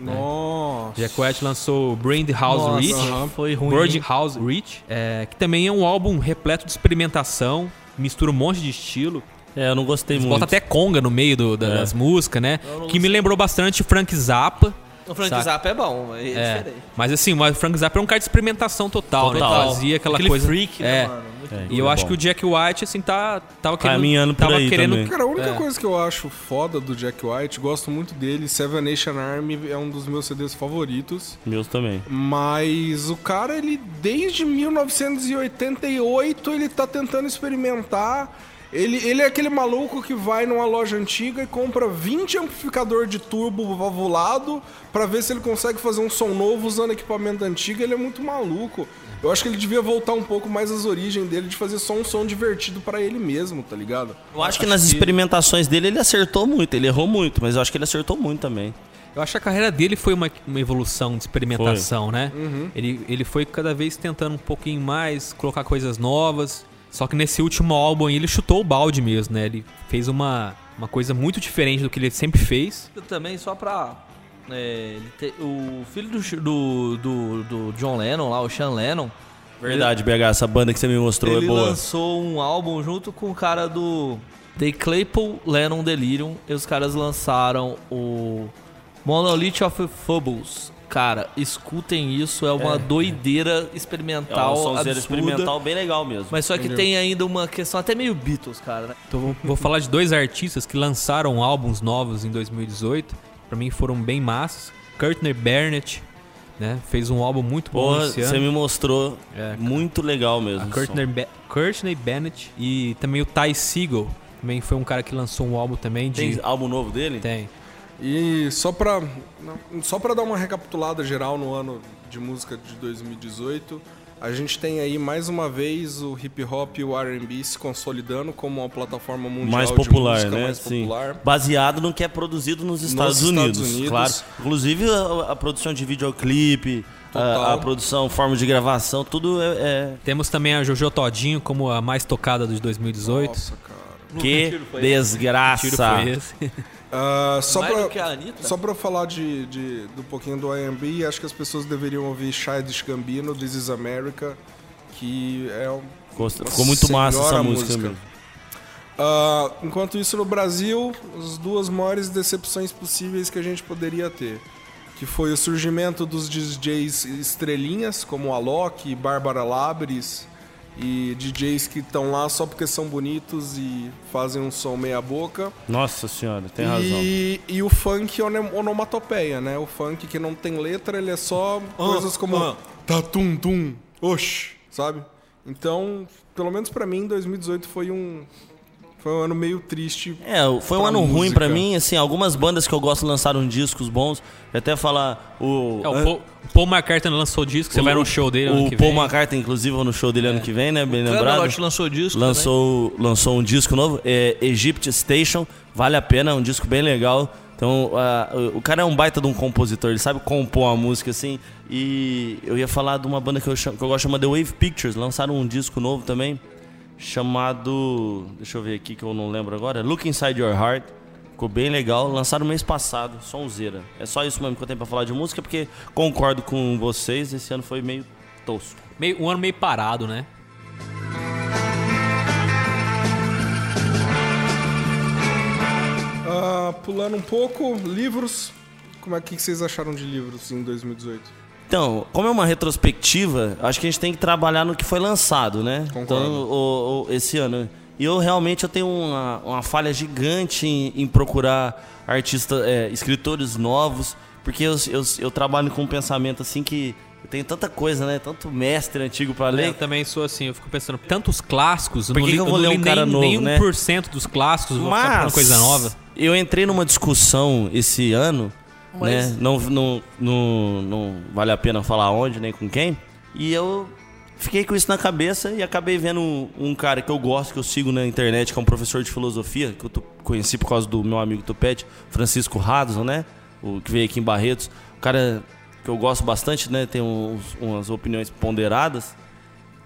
Nossa. Jack White lançou Brand House Nossa, Reach. Aham. foi ruim. Bird House Reach, é, que também é um álbum repleto de experimentação, mistura um monte de estilo. É, eu não gostei Eles muito. botam até conga no meio do- da- É. das músicas, né? Que me lembrou bastante Frank Zappa. O Frank saca? Zappa é bom, é, É, diferente. mas assim, o Frank Zappa é um cara de experimentação total, né? Total. Ele fazia aquela Aquele coisa. freak, é. né, mano? Muito É. E eu É acho bom. que o Jack White, assim, tá, tava querendo. Caminhando por tava aí querendo, também. Cara, a única É. coisa que eu acho foda do Jack White, gosto muito dele, Seven Nation Army é um dos meus CDs favoritos. Meus também. Mas o cara, ele desde 1988, ele tá tentando experimentar. Ele, ele é aquele maluco que vai numa loja antiga e compra 20 amplificador de turbo valvulado pra ver se ele consegue fazer um som novo usando equipamento antigo. Ele é muito maluco. Eu acho que ele devia voltar um pouco mais às origens dele de fazer só um som divertido pra ele mesmo, tá ligado? Eu acho que nas experimentações dele ele acertou muito. Ele errou muito, mas eu acho que ele acertou muito também. Eu acho que a carreira dele foi uma, uma evolução de experimentação, né? Uhum. Ele, ele foi cada vez tentando um pouquinho mais, colocar coisas novas. Só que nesse último álbum aí, ele chutou o balde mesmo, né? Ele fez uma, uma coisa muito diferente do que ele sempre fez. Eu também, só pra. é, ele ter- o filho do, do, do, do John Lennon lá, o Sean Lennon, Verdade, BH, essa banda que você me mostrou ele é boa. lançou um álbum junto com o cara do The Claypool Lennon Delirium. E os caras lançaram o Monolith of Fables. Cara, escutem isso, é uma doideira É experimental, um sonzeiro absurda. experimental bem legal mesmo. Mas só que tem ainda uma questão até meio Beatles, cara, né? Então vou, vou falar de dois artistas que lançaram álbuns novos em 2018. Pra mim foram bem massas. Courtney Barnett, né? Fez um álbum muito bom Porra, esse você ano. me mostrou É, muito legal mesmo. Ba- Courtney Bennett e também o Ty Segall. Também foi um cara que lançou um álbum também de... Tem álbum novo dele? Tem. E só pra, não, só pra dar uma recapitulada geral no ano de música de 2018, a gente tem aí mais uma vez o hip hop e o R&B se consolidando como uma plataforma mundial mais de popular, música né? mais Sim. popular. Baseado no que é produzido nos Estados, Estados Unidos, Unidos. claro. Inclusive a, a produção de videoclipe, a, a produção, forma de gravação, tudo é, é- Temos também a Jojo Todinho como a mais tocada de 2018. Nossa, cara. que Tiro foi desgraça. esse. Ah, só, Mais pra, do que a Anitta. só pra falar de, de, do pouquinho do R&B, acho que as pessoas deveriam ouvir Childish Gambino, This Is America, que é um, Ficou, muito massa essa música. mesmo. Ah, enquanto isso, no Brasil, as duas maiores decepções possíveis que a gente poderia ter. Que foi o surgimento dos DJs estrelinhas, como Alok, Bárbara Labres, e DJs que estão lá só porque são bonitos e fazem um som meia boca. Nossa senhora, tem razão. E, e o funk onem- onomatopeia, né? O funk que não tem letra, ele é só coisas como ah. tá tum tum, oxi, sabe? Então, pelo menos pra mim, 2018 foi um foi um ano meio triste. É, foi um ano ruim música. pra mim, assim, algumas bandas que eu gosto lançaram discos bons. Eu até falar o É, o Paul, o Paul McCartney lançou disco, você vai no show dele ano O que Paul vem. McCartney, inclusive, no show dele ano que vem, né? Bem lembrado. Camelote lançou disco lançou, lançou um disco novo, é Egypt Station, vale a pena, é um disco bem legal. Então, o- o cara é um baita de um compositor, ele sabe compor a música assim. E eu ia falar de uma banda que eu, chamo, que eu gosto, chama The Wave Pictures, lançaram um disco novo também, chamado. Deixa eu ver aqui que eu não lembro agora. Look Inside Your Heart. Ficou bem legal, lançaram mês passado, sonzeira. É só isso mesmo que eu tenho pra falar de música, porque concordo com vocês, esse ano foi meio tosco. Meio, um ano meio parado, né? Ah, pulando um pouco, livros. Como é que vocês acharam de livros em 2018? Então, como é uma retrospectiva, acho que a gente tem que trabalhar no que foi lançado, né? Concordo. Então, o- o- esse ano. E eu realmente eu tenho uma, uma falha gigante em, em procurar artistas, é, escritores novos, porque eu, eu, eu trabalho com um pensamento assim que eu tenho tanta coisa, né? Tanto mestre antigo pra Eu ler. também sou assim, eu fico pensando, tantos clássicos, eu Por que li, que eu vou ler um cara nem, novo, nem né? 1% dos clássicos, vou ficar Mas coisa nova. eu entrei numa discussão esse ano Mas- né? Não, não, não, não vale a pena falar onde, nem com quem. E eu fiquei com isso na cabeça e acabei vendo um, cara que eu gosto, que eu sigo na internet, que é um professor de filosofia, que eu conheci por causa do meu amigo Tupete, Francisco Radson, né? O que veio aqui em Barretos. O cara que eu gosto bastante, né? Tem uns- umas opiniões ponderadas.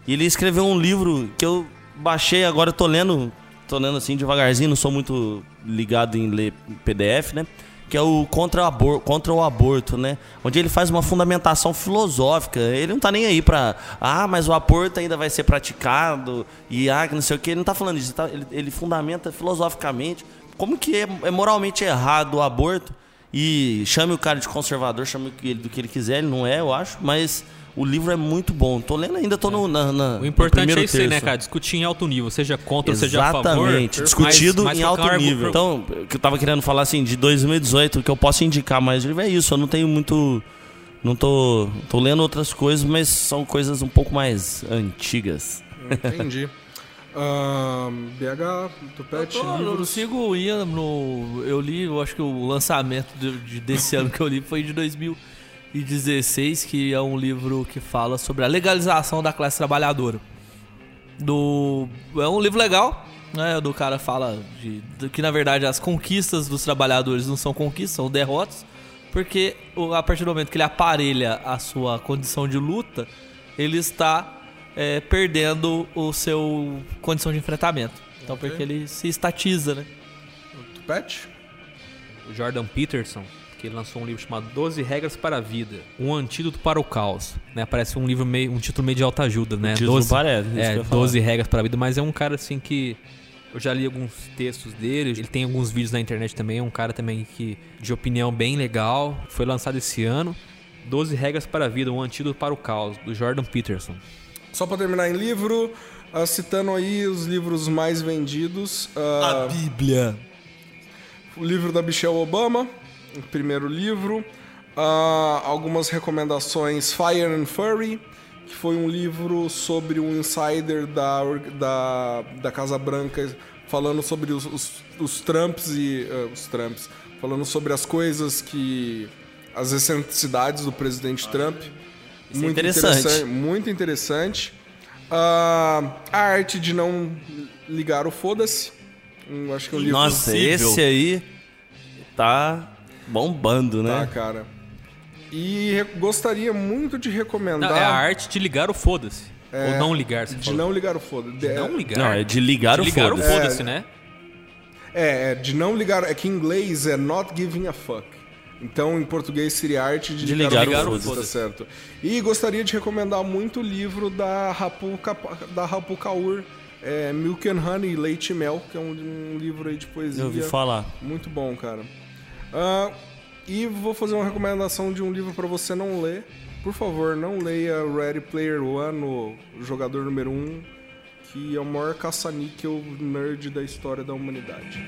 E ele escreveu um livro que eu baixei, agora tô lendo, tô lendo assim devagarzinho, não sou muito ligado em ler PDF, né? Que é o contra o, abor contra o aborto, né? Onde ele faz uma fundamentação filosófica. Ele não tá nem aí pra. Ah, mas o aborto ainda vai ser praticado. E ah, não sei o que. Ele não tá falando disso. tá? Ele, ele fundamenta filosoficamente como que é, é moralmente errado o aborto. E chame o cara de conservador, chame ele do que ele quiser, ele não é, eu acho. Mas o livro é muito bom. Tô lendo ainda, tô no, na, na- O importante no primeiro é isso aí, né, cara? Discutir em alto nível, seja contra, seja a favor. Exatamente, mas- discutido mas em colocar alto um nível. Então, o que eu tava querendo falar assim, de 2018, o que eu posso indicar mais livro é isso. Eu não tenho muito. Não tô. tô lendo outras coisas, mas são coisas um pouco mais antigas. Entendi. Ahn, BH, Tupete, Eu, tô- eu sigo o Ian no. Eu li, eu acho que o lançamento de- de- desse ano que eu li foi de 2016, que é um livro que fala sobre a legalização da classe trabalhadora. Do, é um livro legal, né? Do cara fala de, de que na verdade as conquistas dos trabalhadores não são conquistas, são derrotas, porque o- a partir do momento que ele aparelha a sua condição de luta, ele está é, perdendo o seu condição de enfrentamento. Então, Ok. porque ele se estatiza, né? Tupete? O Jordan Peterson, que ele lançou um livro chamado 12 Regras para a Vida, um antídoto para o caos. Né? Parece um livro meio, um título meio de autoajuda, né? título 12, parece, é, ia falar. 12 Regras para a Vida, mas é um cara assim que eu já li alguns textos dele, ele tem alguns vídeos na internet também, é um cara também que de opinião bem legal, foi lançado esse ano. 12 Regras para a Vida, um antídoto para o caos, do Jordan Peterson. Só pra terminar em livro, ah, citando aí os livros mais vendidos. ah, Bíblia. o livro da Michelle Obama, primeiro livro. Ah, algumas recomendações: Fire and Fury, que foi um livro sobre um insider da, da, da Casa Branca falando sobre os, os, os Trumps e. ah, os Trumps. Falando sobre as coisas que. as excentricidades do presidente Trump. Isso é interessante. Muito interessante. Ah, a arte de não ligar o foda-se. Hum, acho que é um livro Nossa, possível. esse aí tá bombando, Tá, né? cara. E gostaria muito de recomendar. Não, é a arte de ligar o foda-se. Ou não ligar, você de falou. não ligar o foda-se. De não ligar. Não, é de ligar De o ligar o foda-se. foda-se, né? É, é, de não ligar. É que em inglês é not giving a fuck. Então, em português seria arte de, De ligar o o foda-se. foda-se, tá certo. E gostaria de recomendar muito o livro da Rapu, da Rapu Kaur, é, Milk and Honey, Leite e Mel, que é um, um livro aí de poesia. Eu ouvi falar. Muito bom, cara. Ah, e vou fazer uma recomendação de um livro pra você não ler. Por favor, não leia Ready Player One, o jogador número 1, um, que é o maior caça-níquel nerd da história da humanidade.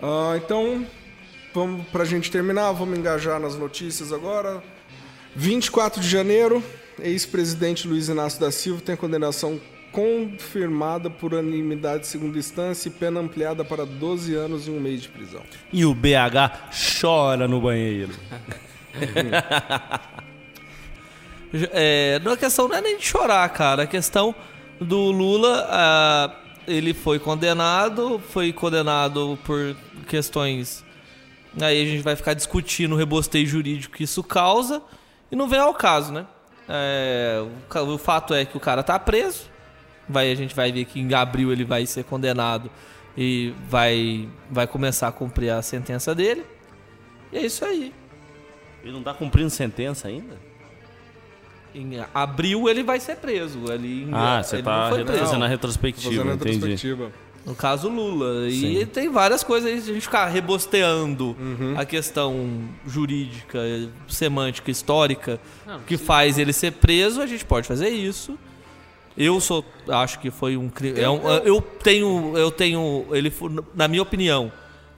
Ah, então, vamos pra gente terminar, vamos engajar nas notícias agora. 24 de janeiro, ex-presidente Luiz Inácio da Silva tem condenação confirmada por unanimidade de segunda instância e pena ampliada para 12 anos e um mês de prisão. E o BH chora no banheiro. É, não, a questão não é nem de chorar, cara. A questão do Lula, ah, ele foi condenado, foi condenado por questões. Aí a gente vai ficar discutindo o rebosteio jurídico que isso causa e não vem ao caso, né? É, o, fato é que o cara tá preso. Vai, a gente vai ver que em abril ele vai ser condenado e vai, vai começar a cumprir a sentença dele. E é isso aí. Ele não tá cumprindo sentença ainda? Em abril ele vai ser preso. Ali em- Ah, você tá preso. fazendo a retrospectiva, fazendo a retrospectiva. No caso, Lula. Sim. E tem várias coisas aí, se a gente ficar rebosteando Uhum. a questão jurídica, semântica, histórica, Não, que faz ele ser preso, a gente pode fazer isso. Eu sou, acho que foi um crime. é um- eu tenho, eu tenho, ele, na minha opinião,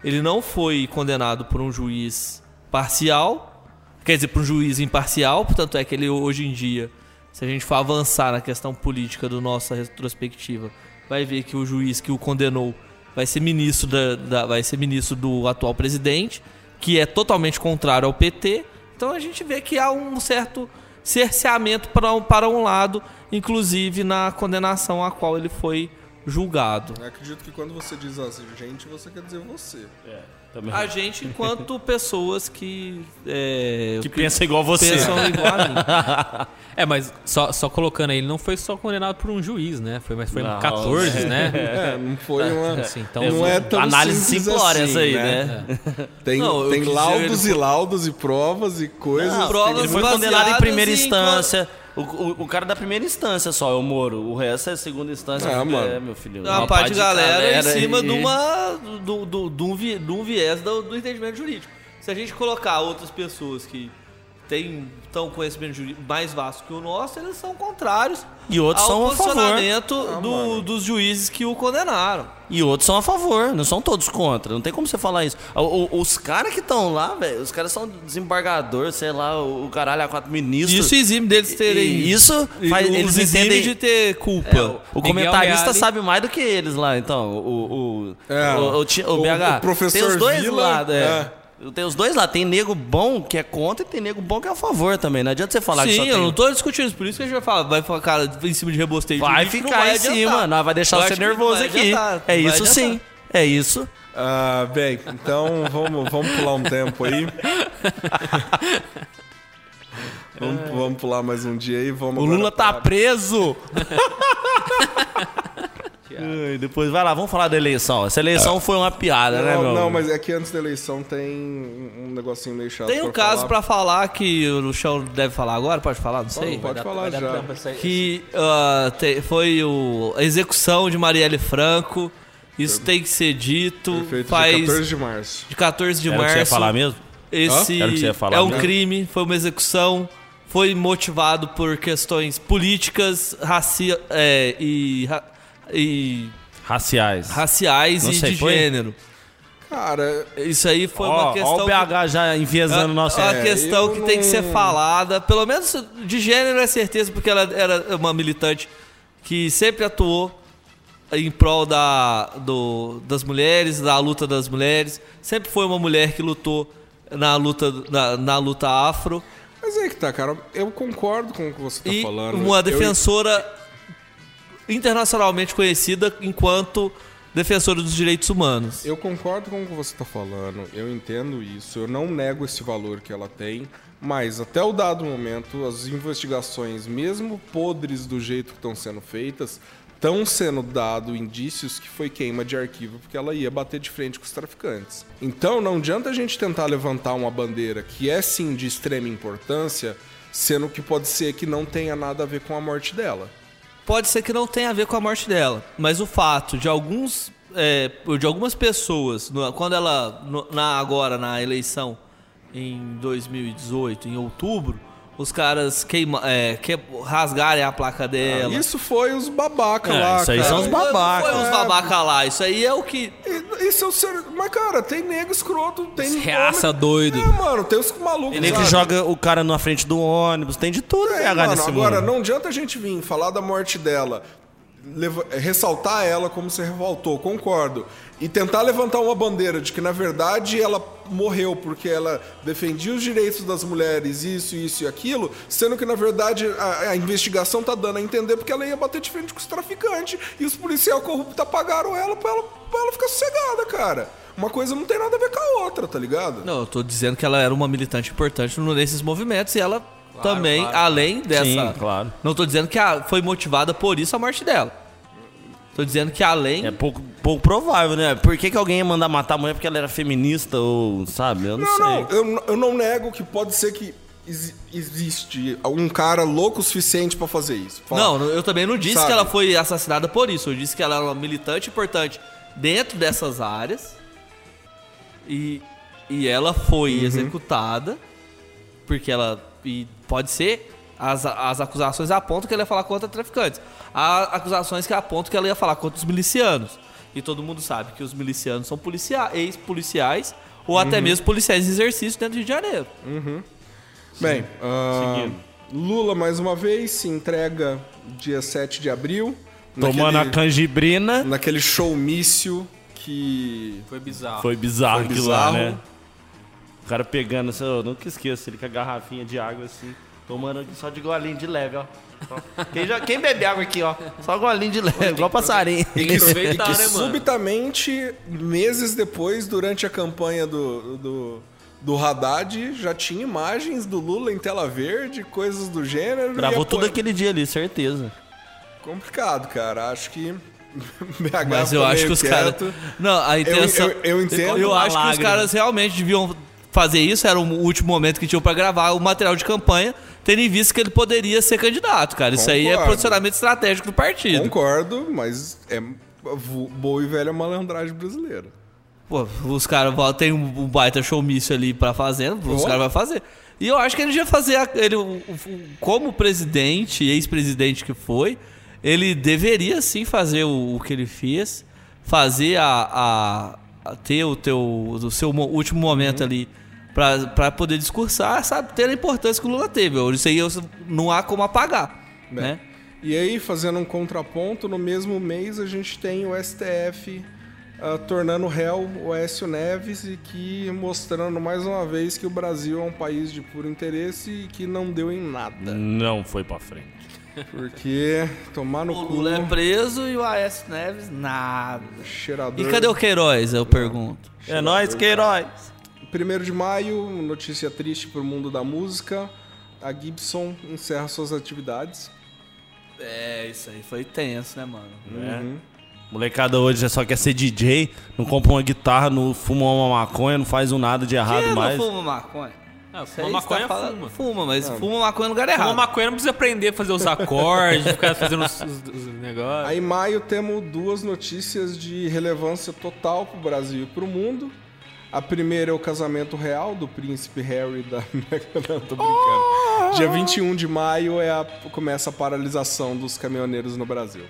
ele não foi condenado por um juiz parcial, quer dizer, por um juiz imparcial, portanto é que ele hoje em dia, se a gente for avançar na questão política do nossa retrospectiva, vai ver que o juiz que o condenou vai ser ministro, da, da- vai ser ministro do atual presidente, que é totalmente contrário ao PT. Então a gente vê que há um certo cerceamento para um, para um lado, inclusive na condenação a qual ele foi julgado. Eu acredito que quando você diz assim, gente, você quer dizer você. Também. A gente, enquanto pessoas que, é, Que pensa igual você. pensam igual a mim. É, mas só, só colocando aí, ele não foi só condenado por um juiz, né? Foi, mas foi Não, 14, né? É, não foi uma. Assim, então, não é tão Análise simples simplória assim, essa aí, né? Tem, Não, tem dizer, laudos ele e laudos e provas e coisas. Não, provas ele foi condenado em primeira em instância. O, o, o cara da primeira instância só é o Moro. O resto é segunda instância. Ah, mano. É, meu filho. Uma parte de galera, em cima e- de, uma, do, do, de, um, vi- de um viés do, do entendimento jurídico. Se a gente colocar outras pessoas que têm tão conhecimento jurídico mais vasto que o nosso, eles são contrários E outros ao são a favor. Ah, do- mano. dos juízes que o condenaram. E outros são a favor, não são todos contra. Não tem como você falar isso. O- o- os caras que estão lá, velho, os caras são desembargador, sei lá, o, o caralho a quatro ministros. Isso exime deles terem. E isso e faz, eles entendem. de ter culpa. É, o, Miguel comentarista sabe mais do que eles lá, então. O, o, É, o, o, ti- o o- BH. o professor tem os dois Vila, lados, é. Tem os dois lá. Tem nego bom que é contra e tem nego bom que é a favor também. Não adianta você falar que Sim, só eu tem... não tô discutindo isso, por isso que a gente vai falar, vai ficar cara, em cima de rebosteio. Vai jurídico, ficar não em adiantar. cima, nós vai deixar Eu você que não nervoso vai aqui. adiantar, é não vai isso sim. É isso. Ah, bem, então vamos, vamos pular um tempo aí. vamos, vamos pular mais um dia aí. Vamos O Lula tá pra- preso. Ai, depois vai lá, vamos falar da eleição. Essa eleição foi uma piada, né, Não, meu? não, mas é que antes da eleição tem um negocinho meio chato. Tem um pra caso falar. pra falar que o Chão deve falar agora, pode falar, não sei. Pode falar já. Que ah, te- foi o, a execução de Marielle Franco. Isso tem que ser dito. Perfeito, faz dia 14 de março. de 14 de Era o que março. você ia falar mesmo? Esse Era que você ia falar é um mesmo? crime, foi uma execução, foi motivado por questões políticas, raci é, e, ra- e Raciais. raciais Não e sei, de foi? gênero. Cara, Isso aí foi Ó, uma ó questão. o BH já enviesando o nosso... É uma É, questão eu que tem que ser não- falada, pelo menos de gênero é certeza, porque ela era uma militante que sempre atuou em prol da, do, das mulheres, da luta das mulheres. Sempre foi uma mulher que lutou na luta, na, na luta afro. mas aí que tá, cara. Eu concordo com o que você tá e falando. uma Eu- defensora internacionalmente conhecida enquanto defensora dos direitos humanos. Eu concordo com o que você está falando, eu entendo isso, eu não nego esse valor que ela tem, mas até o dado momento, as investigações, mesmo podres do jeito que estão sendo feitas, estão sendo dado indícios que foi queima de arquivo, porque ela ia bater de frente com os traficantes. Então não adianta a gente tentar levantar uma bandeira que é sim de extrema importância, sendo que pode ser que não tenha nada a ver com a morte dela. Pode ser que não tenha a ver com a morte dela, mas o fato de alguns é, de algumas pessoas quando ela na agora na eleição em 2018 em outubro os caras queima, é, que, rasgarem a placa dela. Isso foi os babaca É, lá, isso aí cara. são os foi- babaca. Não foi os babaca lá. Isso aí é o que Isso é o ser... Mas, cara, tem nego escroto, tem. Reaça homem- doido. É, mano, tem os malucos. Tem nego que joga o cara na frente do ônibus, tem de tudo, É, BH, mano, nesse agora, mundo. não adianta a gente vir falar da morte dela, leva- ressaltar ela como se revoltou, concordo. E tentar levantar uma bandeira de que, na verdade, ela morreu porque ela defendia os direitos das mulheres, isso, isso e aquilo, sendo que, na verdade, a, a investigação tá dando a entender porque ela ia bater de frente com os traficantes e os policiais corruptos apagaram ela pra ela, pra ela ficar sossegada, cara. Uma coisa não tem nada a ver com a outra, tá ligado? Não, eu tô dizendo que ela era uma militante importante nesses movimentos e ela também, além dessa. Sim, claro. Não tô dizendo que a- foi motivada por isso a morte dela. Tô dizendo que além. É pouco, pouco provável, né? Por que, que alguém ia mandar matar a mulher porque ela era feminista ou, sabe? Eu não, Não, sei. não, eu, eu não nego que pode ser que exi- existe um cara louco o suficiente pra fazer isso. Fala. Não, eu também não disse Sabe? que ela foi assassinada por isso. Eu disse que ela era uma militante importante dentro dessas áreas. E, e ela foi Uhum. executada. Porque ela. E pode ser. As, as acusações apontam que ela ia falar contra traficantes. Há acusações que apontam que ela ia falar contra os milicianos. E todo mundo sabe que os milicianos são policia ex-policiais ou até Uhum. mesmo policiais em exercício dentro do Rio de Janeiro. Bem, ah, Lula mais uma vez se entrega dia 7 de abril tomando a naquele, canjibrina. naquele showmício que. Foi bizarro. Foi bizarro Foi aquilo lá, bizarro. né? O cara pegando, assim, eu nunca esqueço, ele com a garrafinha de água assim, tomando aqui só de golinho de leve, ó. Quem, já, quem bebe água aqui, ó? Só golinho de leve, igual passarinho. E Tem que, que aproveitar, e que né, mano? subitamente, meses depois, durante a campanha do, do, do Haddad, já tinha imagens do Lula em tela verde, coisas do gênero. Gravou tudo aquele dia ali, certeza. Complicado, cara. Acho que. BH Mas eu acho que os caras. Não, a intenção. eu- eu entendo. Eu acho que os lágrima. caras realmente deviam fazer isso. Era o último momento que tinham pra gravar o material de campanha, tendo em vista que ele poderia ser candidato, cara. Isso aí é Concordo. posicionamento estratégico do partido. Concordo, mas é boa e velha malandragem brasileira. Pô, os caras tem um, baita showmício ali pra fazenda, os caras vão fazer. E eu acho que ele devia fazer, ele, como presidente, ex-presidente que foi, ele deveria sim fazer o, o que ele fez, fazer a, a- a ter o teu o seu mo- último momento ali pra, pra poder discursar, sabe, ter a importância que o Lula teve. Isso aí eu- não há como apagar, né? E aí, fazendo um contraponto, no mesmo mês a gente tem o STF ah, tornando réu o Écio Neves e que mostrando mais uma vez que o Brasil é um país de puro interesse e que não deu em nada. Não foi pra frente. Porque tomar no O cu, Lula é preso e o Aécio Neves, nada. cheirador. E cadê o Queiroz, eu pergunto? É nóis, Queiroz. 1 de maio, notícia triste pro mundo da música. A Gibson encerra suas atividades. É, isso aí foi tenso, né, mano? né? Molecada hoje já só quer ser DJ, não compra uma guitarra, não fuma uma maconha, não faz um nada de errado Quem mais. não fuma maconha? Isso fuma aí maconha, você tá falando- fuma. Fuma, mas fuma maconha no lugar errado. Fuma maconha não precisa aprender a fazer os acordes, ficar fazendo os, os- os negócios. Aí em maio temos duas notícias de relevância total pro Brasil e pro mundo. A primeira é o casamento real do príncipe Harry da Não, tô brincando. Dia 21 de maio é a- começa a paralisação dos caminhoneiros no Brasil.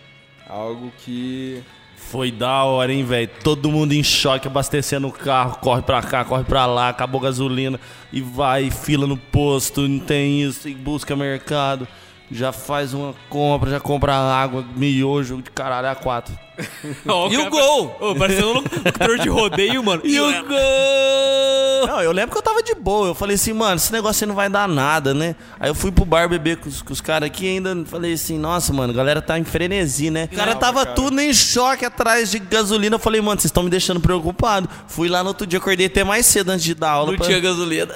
Algo que Foi da hora, hein, velho? Todo mundo em choque, abastecendo o carro, corre pra cá, corre pra lá, acabou a gasolina e vai, fila no posto, não tem isso, e busca mercado. Já faz uma compra, já compra água, miojo de caralho a quatro. Ó, E o cara- gol? Ô, parecendo um locutor de rodeio, mano. E o gol? Não, eu lembro que eu tava de boa. Eu falei assim, mano, esse negócio aí não vai dar nada, né? Aí eu fui pro bar beber com os, os caras aqui e ainda falei assim, nossa, mano, a galera tá em frenesi, né? O cara tava tudo em choque atrás de gasolina. Eu falei, mano, vocês estão me deixando preocupado. Fui lá no outro dia, acordei até mais cedo antes de dar aula. Não pra- tinha gasolina.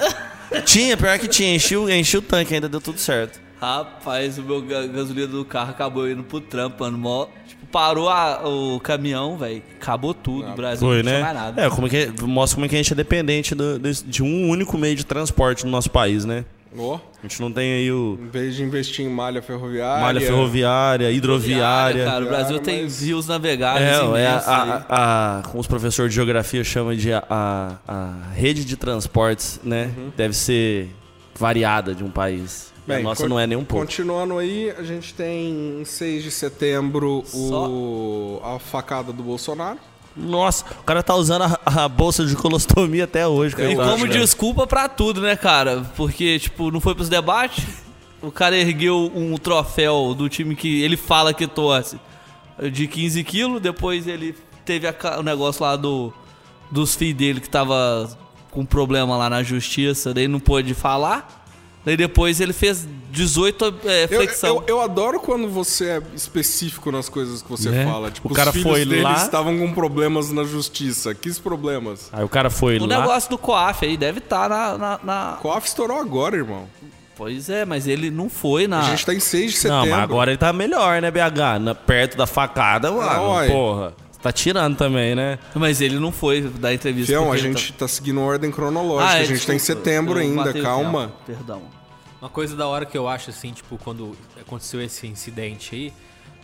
Tinha, pior que tinha. Enchi o, enchi o tanque, ainda deu tudo certo. Rapaz, o meu ga- gasolina do carro acabou indo pro trampo, mano. Mó- tipo, parou a- o caminhão, velho. Acabou tudo. O Brasil Foi, não tinha né? mais nada. É, como é que mostra como é que a gente é dependente do- desse- de um único meio de transporte no nosso país, né? ó, A gente não tem aí o em vez de investir em malha ferroviária, malha ferroviária, hidroviária. Cara, o Brasil tem mas- rios navegáveis É, é imensos a, a, a- como os professores de geografia chamam de a, a, a rede de transportes, né? Deve ser variada de um país. E a Bem, nossa não é nem um pouco. Continuando aí, a gente tem em 6 de setembro o, a facada do Bolsonaro. Nossa, o cara tá usando a, a bolsa de colostomia até hoje. E coitado, como né? desculpa pra tudo, né, cara? Porque, tipo, não foi pros debates. O cara ergueu um troféu do time que ele fala que torce de 15 quilos. Depois ele teve a o negócio lá do, dos filhos dele que tava com problema lá na justiça. Daí não pôde falar. Daí depois ele fez 18 é, Eu, flexão. eu, eu adoro quando você é específico nas coisas que você Né? fala. Tipo, O cara os filhos foi lá- estavam com problemas na justiça. Que problemas? Aí o cara foi O lá. negócio do COAF aí deve estar na, na, na- O COF estourou agora, irmão. Pois é, mas ele não foi na. A gente tá em 6 de Não, setembro. mas agora ele tá melhor, né, BH? Na- perto da facada, mano. uai. porra. Tá tirando também, né? Mas ele não foi dar entrevista. Fião, a gente tá seguindo ordem tá- cronológica. é, a gente tá em desculpa, setembro ainda, calma. tempo, Perdão. Uma coisa da hora que eu acho, assim, tipo, quando aconteceu esse incidente aí,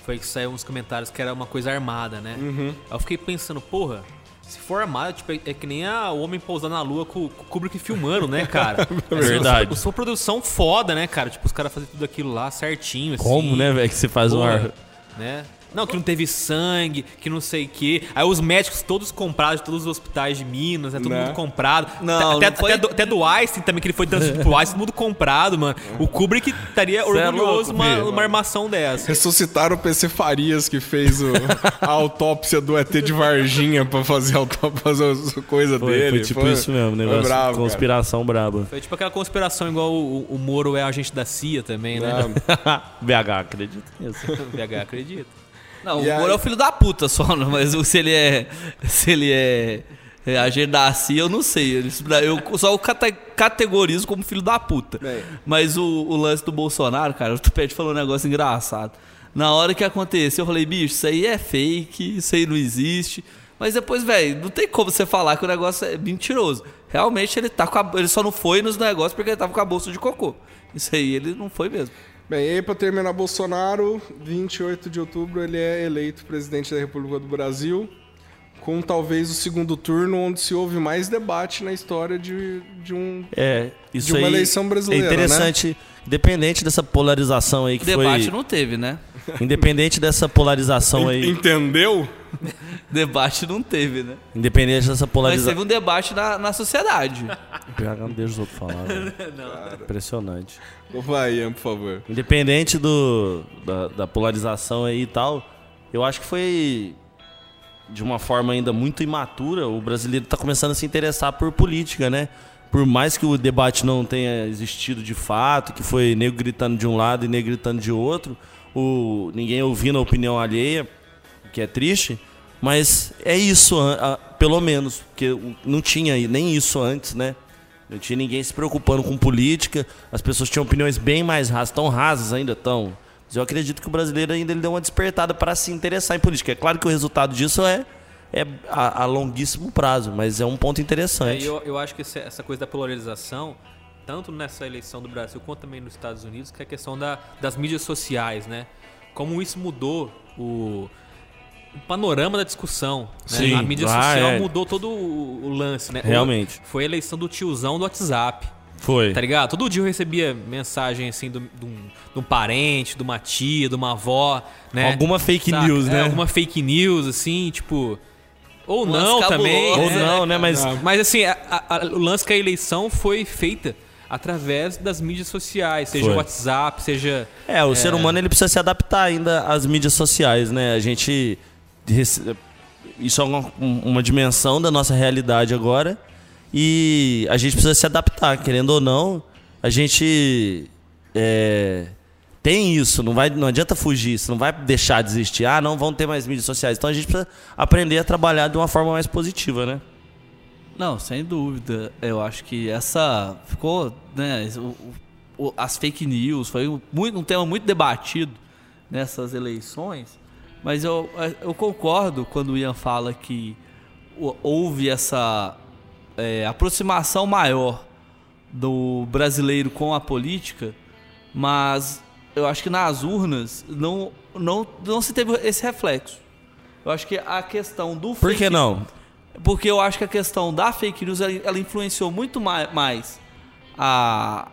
foi que saiu uns comentários que era uma coisa armada, né? Uhum. Aí eu fiquei pensando, porra, se for armado, tipo, é, é que nem a, o homem pousar na lua com, com o Kubrick filmando, né, cara? É Verdade. Sua, sua produção foda, né, cara? Tipo, os caras fazem tudo aquilo lá certinho, assim. Como, né, velho, que você faz um Porra, ar. né? Não, que não teve sangue, que não sei o quê. Aí os médicos todos comprados de todos os hospitais de Minas, né? Todo Né? mundo comprado. Não, até, não foi- até, do, até do Einstein também, que ele foi transferido pro Einstein, tudo comprado, mano. O Kubrick estaria é orgulhoso louco, uma, uma armação dessa. Ressuscitaram o PC Farias que fez o- a autópsia do ET de Varginha pra fazer a autópsia, fazer as coisas Foi, dele. foi tipo isso mesmo, foi negócio bravo, cara. conspiração braba. Foi tipo aquela conspiração igual o, o Moro é agente da CIA também, né? BH, acredito nisso. VH acredita. Não, E o Moro aí- é o filho da puta só, não, mas se ele é. Se ele é. é agente da CIA, eu não sei. Eu só o cate- categorizo como filho da puta. Bem. Mas o, o lance do Bolsonaro, cara, o Tupete falou um negócio engraçado. Na hora que aconteceu, eu falei, bicho, isso aí é fake, isso aí não existe. Mas depois, velho, não tem como você falar que o negócio é mentiroso. Realmente ele tá com a, ele só não foi nos negócios porque ele tava com a bolsa de cocô. Isso aí ele não foi mesmo. Bem, e aí pra terminar Bolsonaro, 28 de outubro ele é eleito presidente da República do Brasil, com talvez o segundo turno onde se houve mais debate na história de, de um... É, isso De uma aí eleição brasileira, É interessante, independente dessa polarização aí que Debate foi. não teve, né? Independente dessa polarização aí. Entendeu? Debate não teve, né? Independente dessa Mas polarização. teve um debate na, na sociedade. PH não deixa os outros falar. velho. Impressionante. Vai, Ian, por favor. Independente do, da, da polarização aí e tal, eu acho que foi de uma forma ainda muito imatura. O brasileiro está começando a se interessar por política, né? Por mais que o debate não tenha existido de fato, que foi nego gritando de um lado e nego gritando de outro, o, ninguém ouvindo a opinião alheia, que é triste. Mas é isso, pelo menos, porque não tinha nem isso antes, né? Não tinha ninguém se preocupando com política, as pessoas tinham opiniões bem mais rasas, tão rasas ainda estão. Mas eu acredito que o brasileiro ainda ele deu uma despertada para se interessar em política. É claro que o resultado disso é, é a, a longuíssimo prazo, mas é um ponto É, interessante. e eu, eu acho que essa coisa da polarização, tanto nessa eleição do Brasil quanto também nos Estados Unidos, que é a questão da- das mídias sociais, né? Como isso mudou o, o panorama da discussão. né? Sim. A mídia Ah, social é. mudou todo o, o lance, né? Realmente. Foi a eleição do tiozão do WhatsApp. Foi. Tá ligado? Todo dia eu recebia mensagem assim do- de um, de um parente, de uma tia, de uma avó, né? Alguma fake Saca? news, É, né? alguma fake news, assim, tipo. Ou Umas não também. cabulosas. Ou é. não, né? Mas Mas assim, a- a- o lance que a eleição foi feita através das mídias sociais, seja Foi. WhatsApp, seja. É, o ser humano ele precisa se adaptar ainda às mídias sociais, né? A gente. Isso é uma, uma dimensão da nossa realidade agora. E a gente precisa se adaptar, querendo ou não. A gente. é, tem isso, não, vai, não adianta fugir, isso não vai deixar de existir. Ah, não vão ter mais mídias sociais. Então a gente precisa aprender a trabalhar de uma forma mais positiva, né? Não, sem dúvida. Eu acho que essa ficou, né, o- o- as fake news foi um, muito, um tema muito debatido nessas eleições, mas eu, eu concordo quando o Ian fala que houve essa é, aproximação maior do brasileiro com a política, mas eu acho que nas urnas não, não, não se teve esse reflexo. Eu acho que a questão do Por que fake- não? Porque eu acho que a questão da fake news ela, ela influenciou muito mai- mais a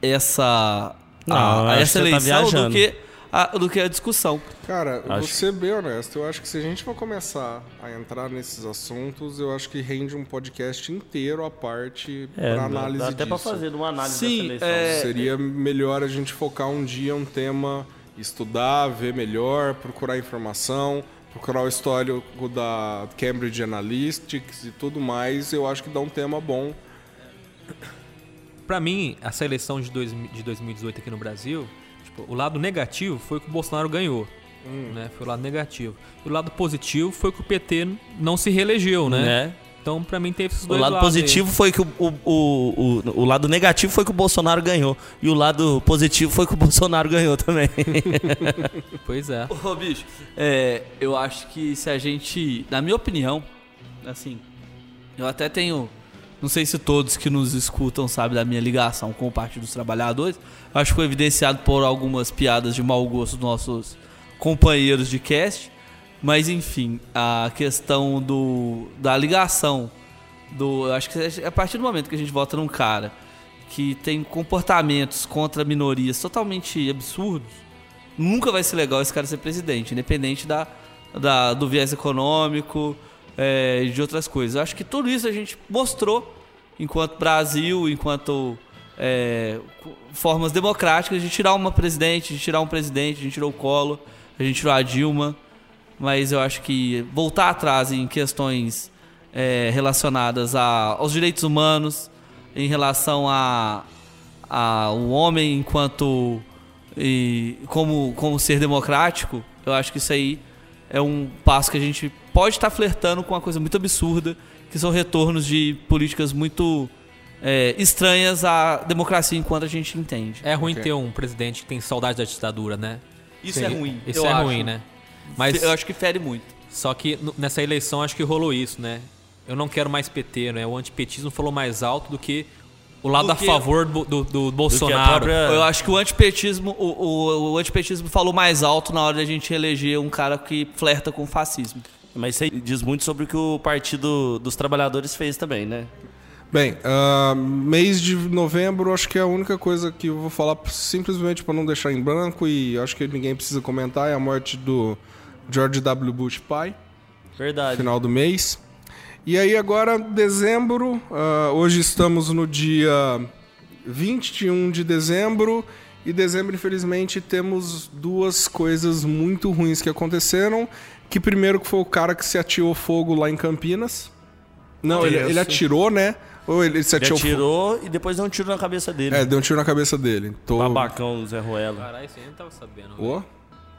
essa Não, a, eu a acho essa tá eleição do viajando. que a, do que a discussão. Cara, vou Acho- ser bem honesto. Eu acho que se a gente for começar a entrar nesses assuntos, eu acho que rende um podcast inteiro à parte É, para análise dá até disso. pra fazer uma análise Sim, dessa eleição. é- Seria melhor a gente focar um dia um tema, estudar, ver melhor, procurar informação, procurar o histórico da Cambridge Analytics e tudo mais. Eu acho que dá um tema bom. Pra mim, essa eleição de, dois, de 2018 aqui no Brasil, tipo, o lado negativo foi que o Bolsonaro ganhou. Né? Foi o lado negativo. E o lado positivo foi que o PT não se reelegeu, né? Né? Então, pra mim, teve esses O dois lado lados aí. positivo foi que o, o, o, o, o lado negativo foi que o Bolsonaro ganhou. E o lado positivo foi que o Bolsonaro ganhou também. Pois é. Ô, bicho, é, eu acho que se a gente, na minha opinião, assim, eu até tenho, não sei se todos que nos escutam sabem da minha ligação com o Partido dos Trabalhadores, acho que foi evidenciado por algumas piadas de mau gosto dos nossos companheiros de cast, mas enfim, a questão do da ligação do, acho que é a partir do momento que a gente vota num cara que tem comportamentos contra minorias totalmente absurdos, nunca vai ser legal esse cara ser presidente, independente da, da- do viés econômico é, e de outras coisas. Eu acho que tudo isso a gente mostrou enquanto Brasil, enquanto é, formas democráticas de tirar uma presidente, de tirar um presidente, a gente tirou o Collor, a gente tirou a Dilma, mas eu acho que voltar atrás em questões é, relacionadas a- aos direitos humanos, em relação a, a o homem enquanto e como como ser democrático, eu acho que isso aí é um passo que a gente pode estar flertando com uma coisa muito absurda, que são retornos de políticas muito é, estranhas à democracia enquanto a gente entende. É ruim Ok. ter um presidente que tem saudade da ditadura, né? Isso é ruim. Isso eu é acho. ruim, né? Mas eu acho que fere muito. só que nessa eleição acho que rolou isso, né? Eu não quero mais PT, né? O antipetismo falou mais alto do que o lado Do a favor do, do, do Do a Bolsonaro. própria- Eu acho que o antipetismo, o, o, o antipetismo falou mais alto na hora da gente eleger um cara que flerta com o fascismo. Mas isso aí diz muito sobre o que o Partido dos Trabalhadores fez também, né? Bem, ah, mês de novembro, acho que é a única coisa que eu vou falar simplesmente para não deixar em branco e acho que ninguém precisa comentar é a morte do George W. Bush pai, Verdade. final do mês. E aí agora, dezembro, ah, hoje estamos no dia 21 de dezembro e dezembro, infelizmente, temos duas coisas muito ruins que aconteceram. Que primeiro que foi o cara que se atirou fogo lá em Campinas. Não, ele, ele atirou, né? Ou ele se Ele atirou fogo? atirou e depois deu um tiro na cabeça dele. É, deu um tiro na cabeça dele. Tô... Babacão, Zé Ruela. Caralho, isso eu não tava sabendo. Ô,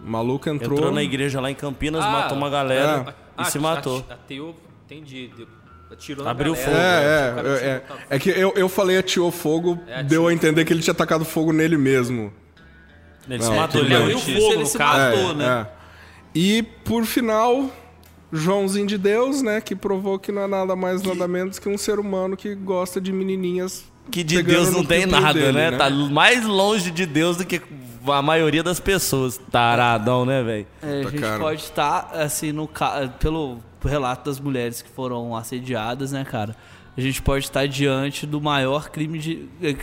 o maluco entrou. Entrou na igreja lá em Campinas, Ah, matou uma galera Ah, e se matou. Ateu, entendi. Atirou na Abriu galera. fogo. É, é, é, é que eu, eu falei atirou fogo, É, deu a entender que ele tinha tacado fogo nele mesmo. Ele Não, se matou, ele tiro. fogo, ele se caso. matou, É, né? é. E por final, Joãozinho de Deus, né, que provou que não é nada mais nada menos que um ser humano que gosta de menininhas. Que de pegando Deus não tem nada, dele, né? né? Tá mais longe de Deus do que a maioria das pessoas. Taradão, né, velho? É, a gente cara. pode estar, assim, no ca- pelo relato das mulheres que foram assediadas, né, cara? A gente pode estar diante do maior crime de. eh,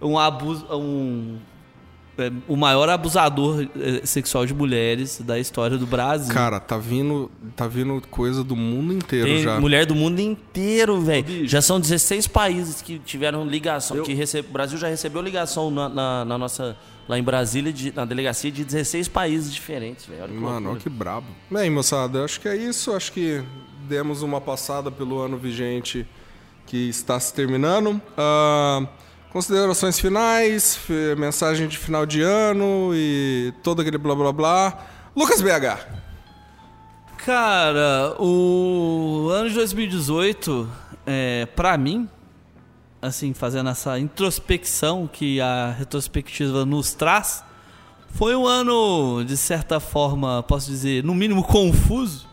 Um abuso. Um, o maior abusador eh, sexual de mulheres da história do Brasil. Cara, tá vindo, tá vindo coisa do mundo inteiro Tem já. mulher do mundo inteiro, velho. Já são 16 países que tiveram ligação. Que recebe, o Brasil já recebeu ligação na, na- na nossa. Lá em Brasília, de- na delegacia de 16 países diferentes, velho. Olha que Mano, loucura. olha que brabo. Bem, moçada, acho que é isso. Acho que demos uma passada pelo ano vigente que está se terminando. Ah, considerações finais, mensagem de final de ano e todo aquele blá blá blá. Lucas BH. Cara, o ano de 2018, é, pra mim, assim, fazendo essa introspecção que a retrospectiva nos traz, foi um ano, de certa forma, posso dizer, no mínimo confuso.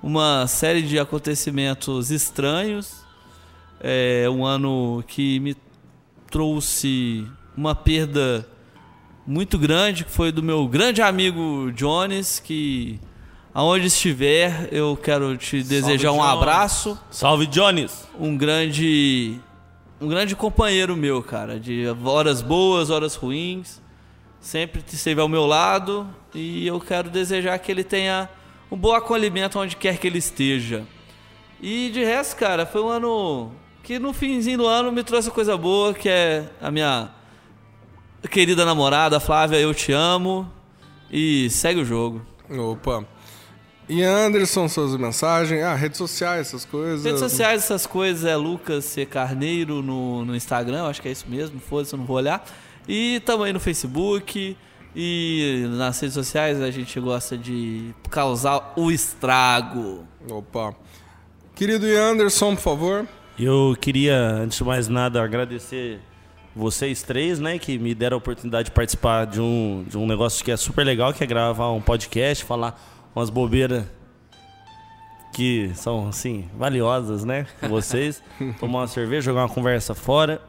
Uma série de acontecimentos estranhos. É um ano que me trouxe uma perda muito grande, que foi do meu grande amigo Jones, que aonde estiver, eu quero te desejar um Jones. abraço, Salve, Jones! um grande um grande companheiro meu, cara, de horas boas, horas ruins, sempre esteve ao meu lado e eu quero desejar que ele tenha um bom acolhimento onde quer que ele esteja. E de resto, cara, foi um ano que no finzinho do ano me trouxe coisa boa, que é a minha querida namorada Flávia, eu te amo e segue o jogo. Opa. E Anderson, suas mensagens. Ah, redes sociais, essas coisas. Redes sociais, essas coisas, é Lucas C. Carneiro no, no Instagram, acho que é isso mesmo, foda-se, eu não vou olhar. E também no Facebook. E nas redes sociais a gente gosta de causar o estrago. Opa. Querido Anderson, por favor. Eu queria, antes de mais nada, agradecer vocês três, né, que me deram a oportunidade de participar de um, de um negócio que é super legal, que é gravar um podcast, falar umas bobeiras que são, assim, valiosas, né, com vocês. Tomar uma cerveja, jogar uma conversa fora.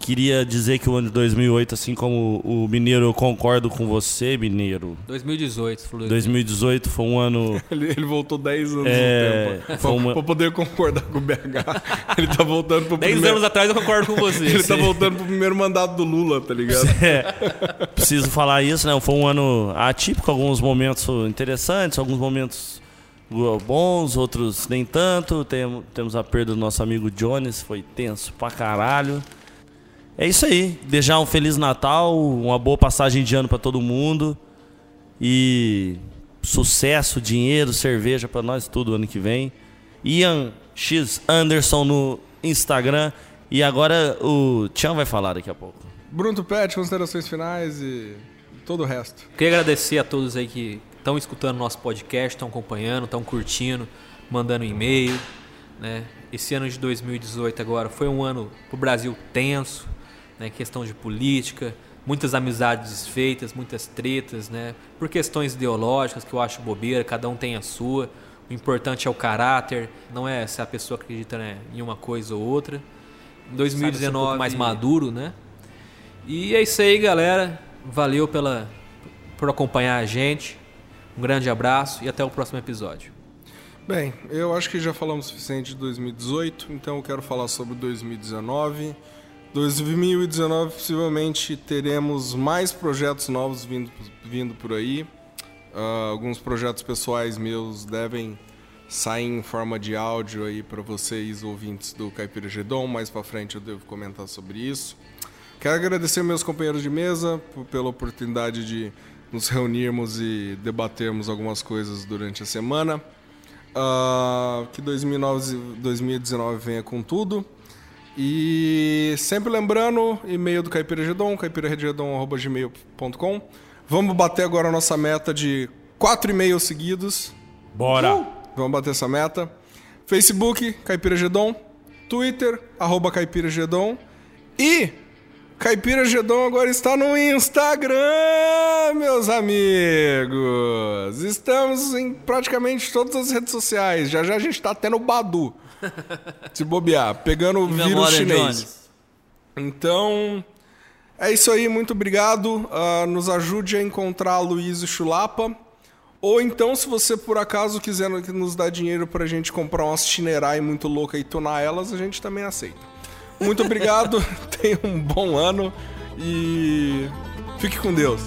Queria dizer que o ano de 2008, assim como o Mineiro, eu concordo com você, Mineiro. 2018, falou. 2018 foi um ano. Ele, ele voltou 10 anos É, no tempo. foi uma- Pra, pra poder concordar com o BH. Ele tá voltando pro 10 primeiro... anos atrás eu concordo com você. Ele tá voltando pro primeiro mandato do Lula, tá ligado? É, preciso falar isso, né? Foi um ano atípico, alguns momentos interessantes, alguns momentos bons, outros nem tanto. Tem- temos a perda do nosso amigo Jones, foi tenso pra caralho. É isso aí. Desejar um Feliz Natal, uma boa passagem de ano pra todo mundo. E sucesso, dinheiro, cerveja pra nós tudo ano que vem. Ian X Anderson no Instagram. E agora o Tião vai falar daqui a pouco. Bruno Pet, considerações finais e todo o resto. Queria agradecer a todos aí que estão escutando nosso podcast, estão acompanhando, estão curtindo, mandando e-mail. Né? Esse ano de 2018 agora foi um ano para o Brasil tenso, né? questão de política, muitas amizades desfeitas, muitas tretas, né? por questões ideológicas que eu acho bobeira, cada um tem a sua. O importante é o caráter, não é se a pessoa acredita né, em uma coisa ou outra. Em 2019 um pouco mais maduro, né? E é isso aí, galera. Valeu pela, por acompanhar a gente. Um grande abraço e até o próximo episódio. Bem, eu acho que já falamos o suficiente de 2018, então eu quero falar sobre 2019. 2019 possivelmente teremos mais projetos novos vindo, vindo por aí. Ah, alguns projetos pessoais meus devem sair em forma de áudio aí para vocês ouvintes do Caipira Gedon. Mais para frente eu devo comentar sobre isso. Quero agradecer meus companheiros de mesa pela oportunidade de nos reunirmos e debatermos algumas coisas durante a semana. Ah, que 2009, 2019 venha com tudo. E sempre lembrando, e-mail do Caipira Gedon, caipiragedon.gmail.com. Vamos bater agora a nossa meta de quatro e-mails seguidos. Bora! Vamos bater essa meta. Facebook, Caipira Gedon. Twitter, arroba Caipira Gedon. E Caipira Gedon agora está no Instagram, meus amigos. Estamos em praticamente todas as redes sociais. Já já a gente está até no Badu. Se bobear, pegando o vírus chinês. Jones. Então, é isso aí, muito obrigado. Ah, nos ajude a encontrar a Luiz Chulapa. Ou então, se você por acaso quiser nos dar dinheiro pra gente comprar umas Chinerai muito louca e tunar elas, a gente também aceita. Muito obrigado, tenha um bom ano e fique com Deus.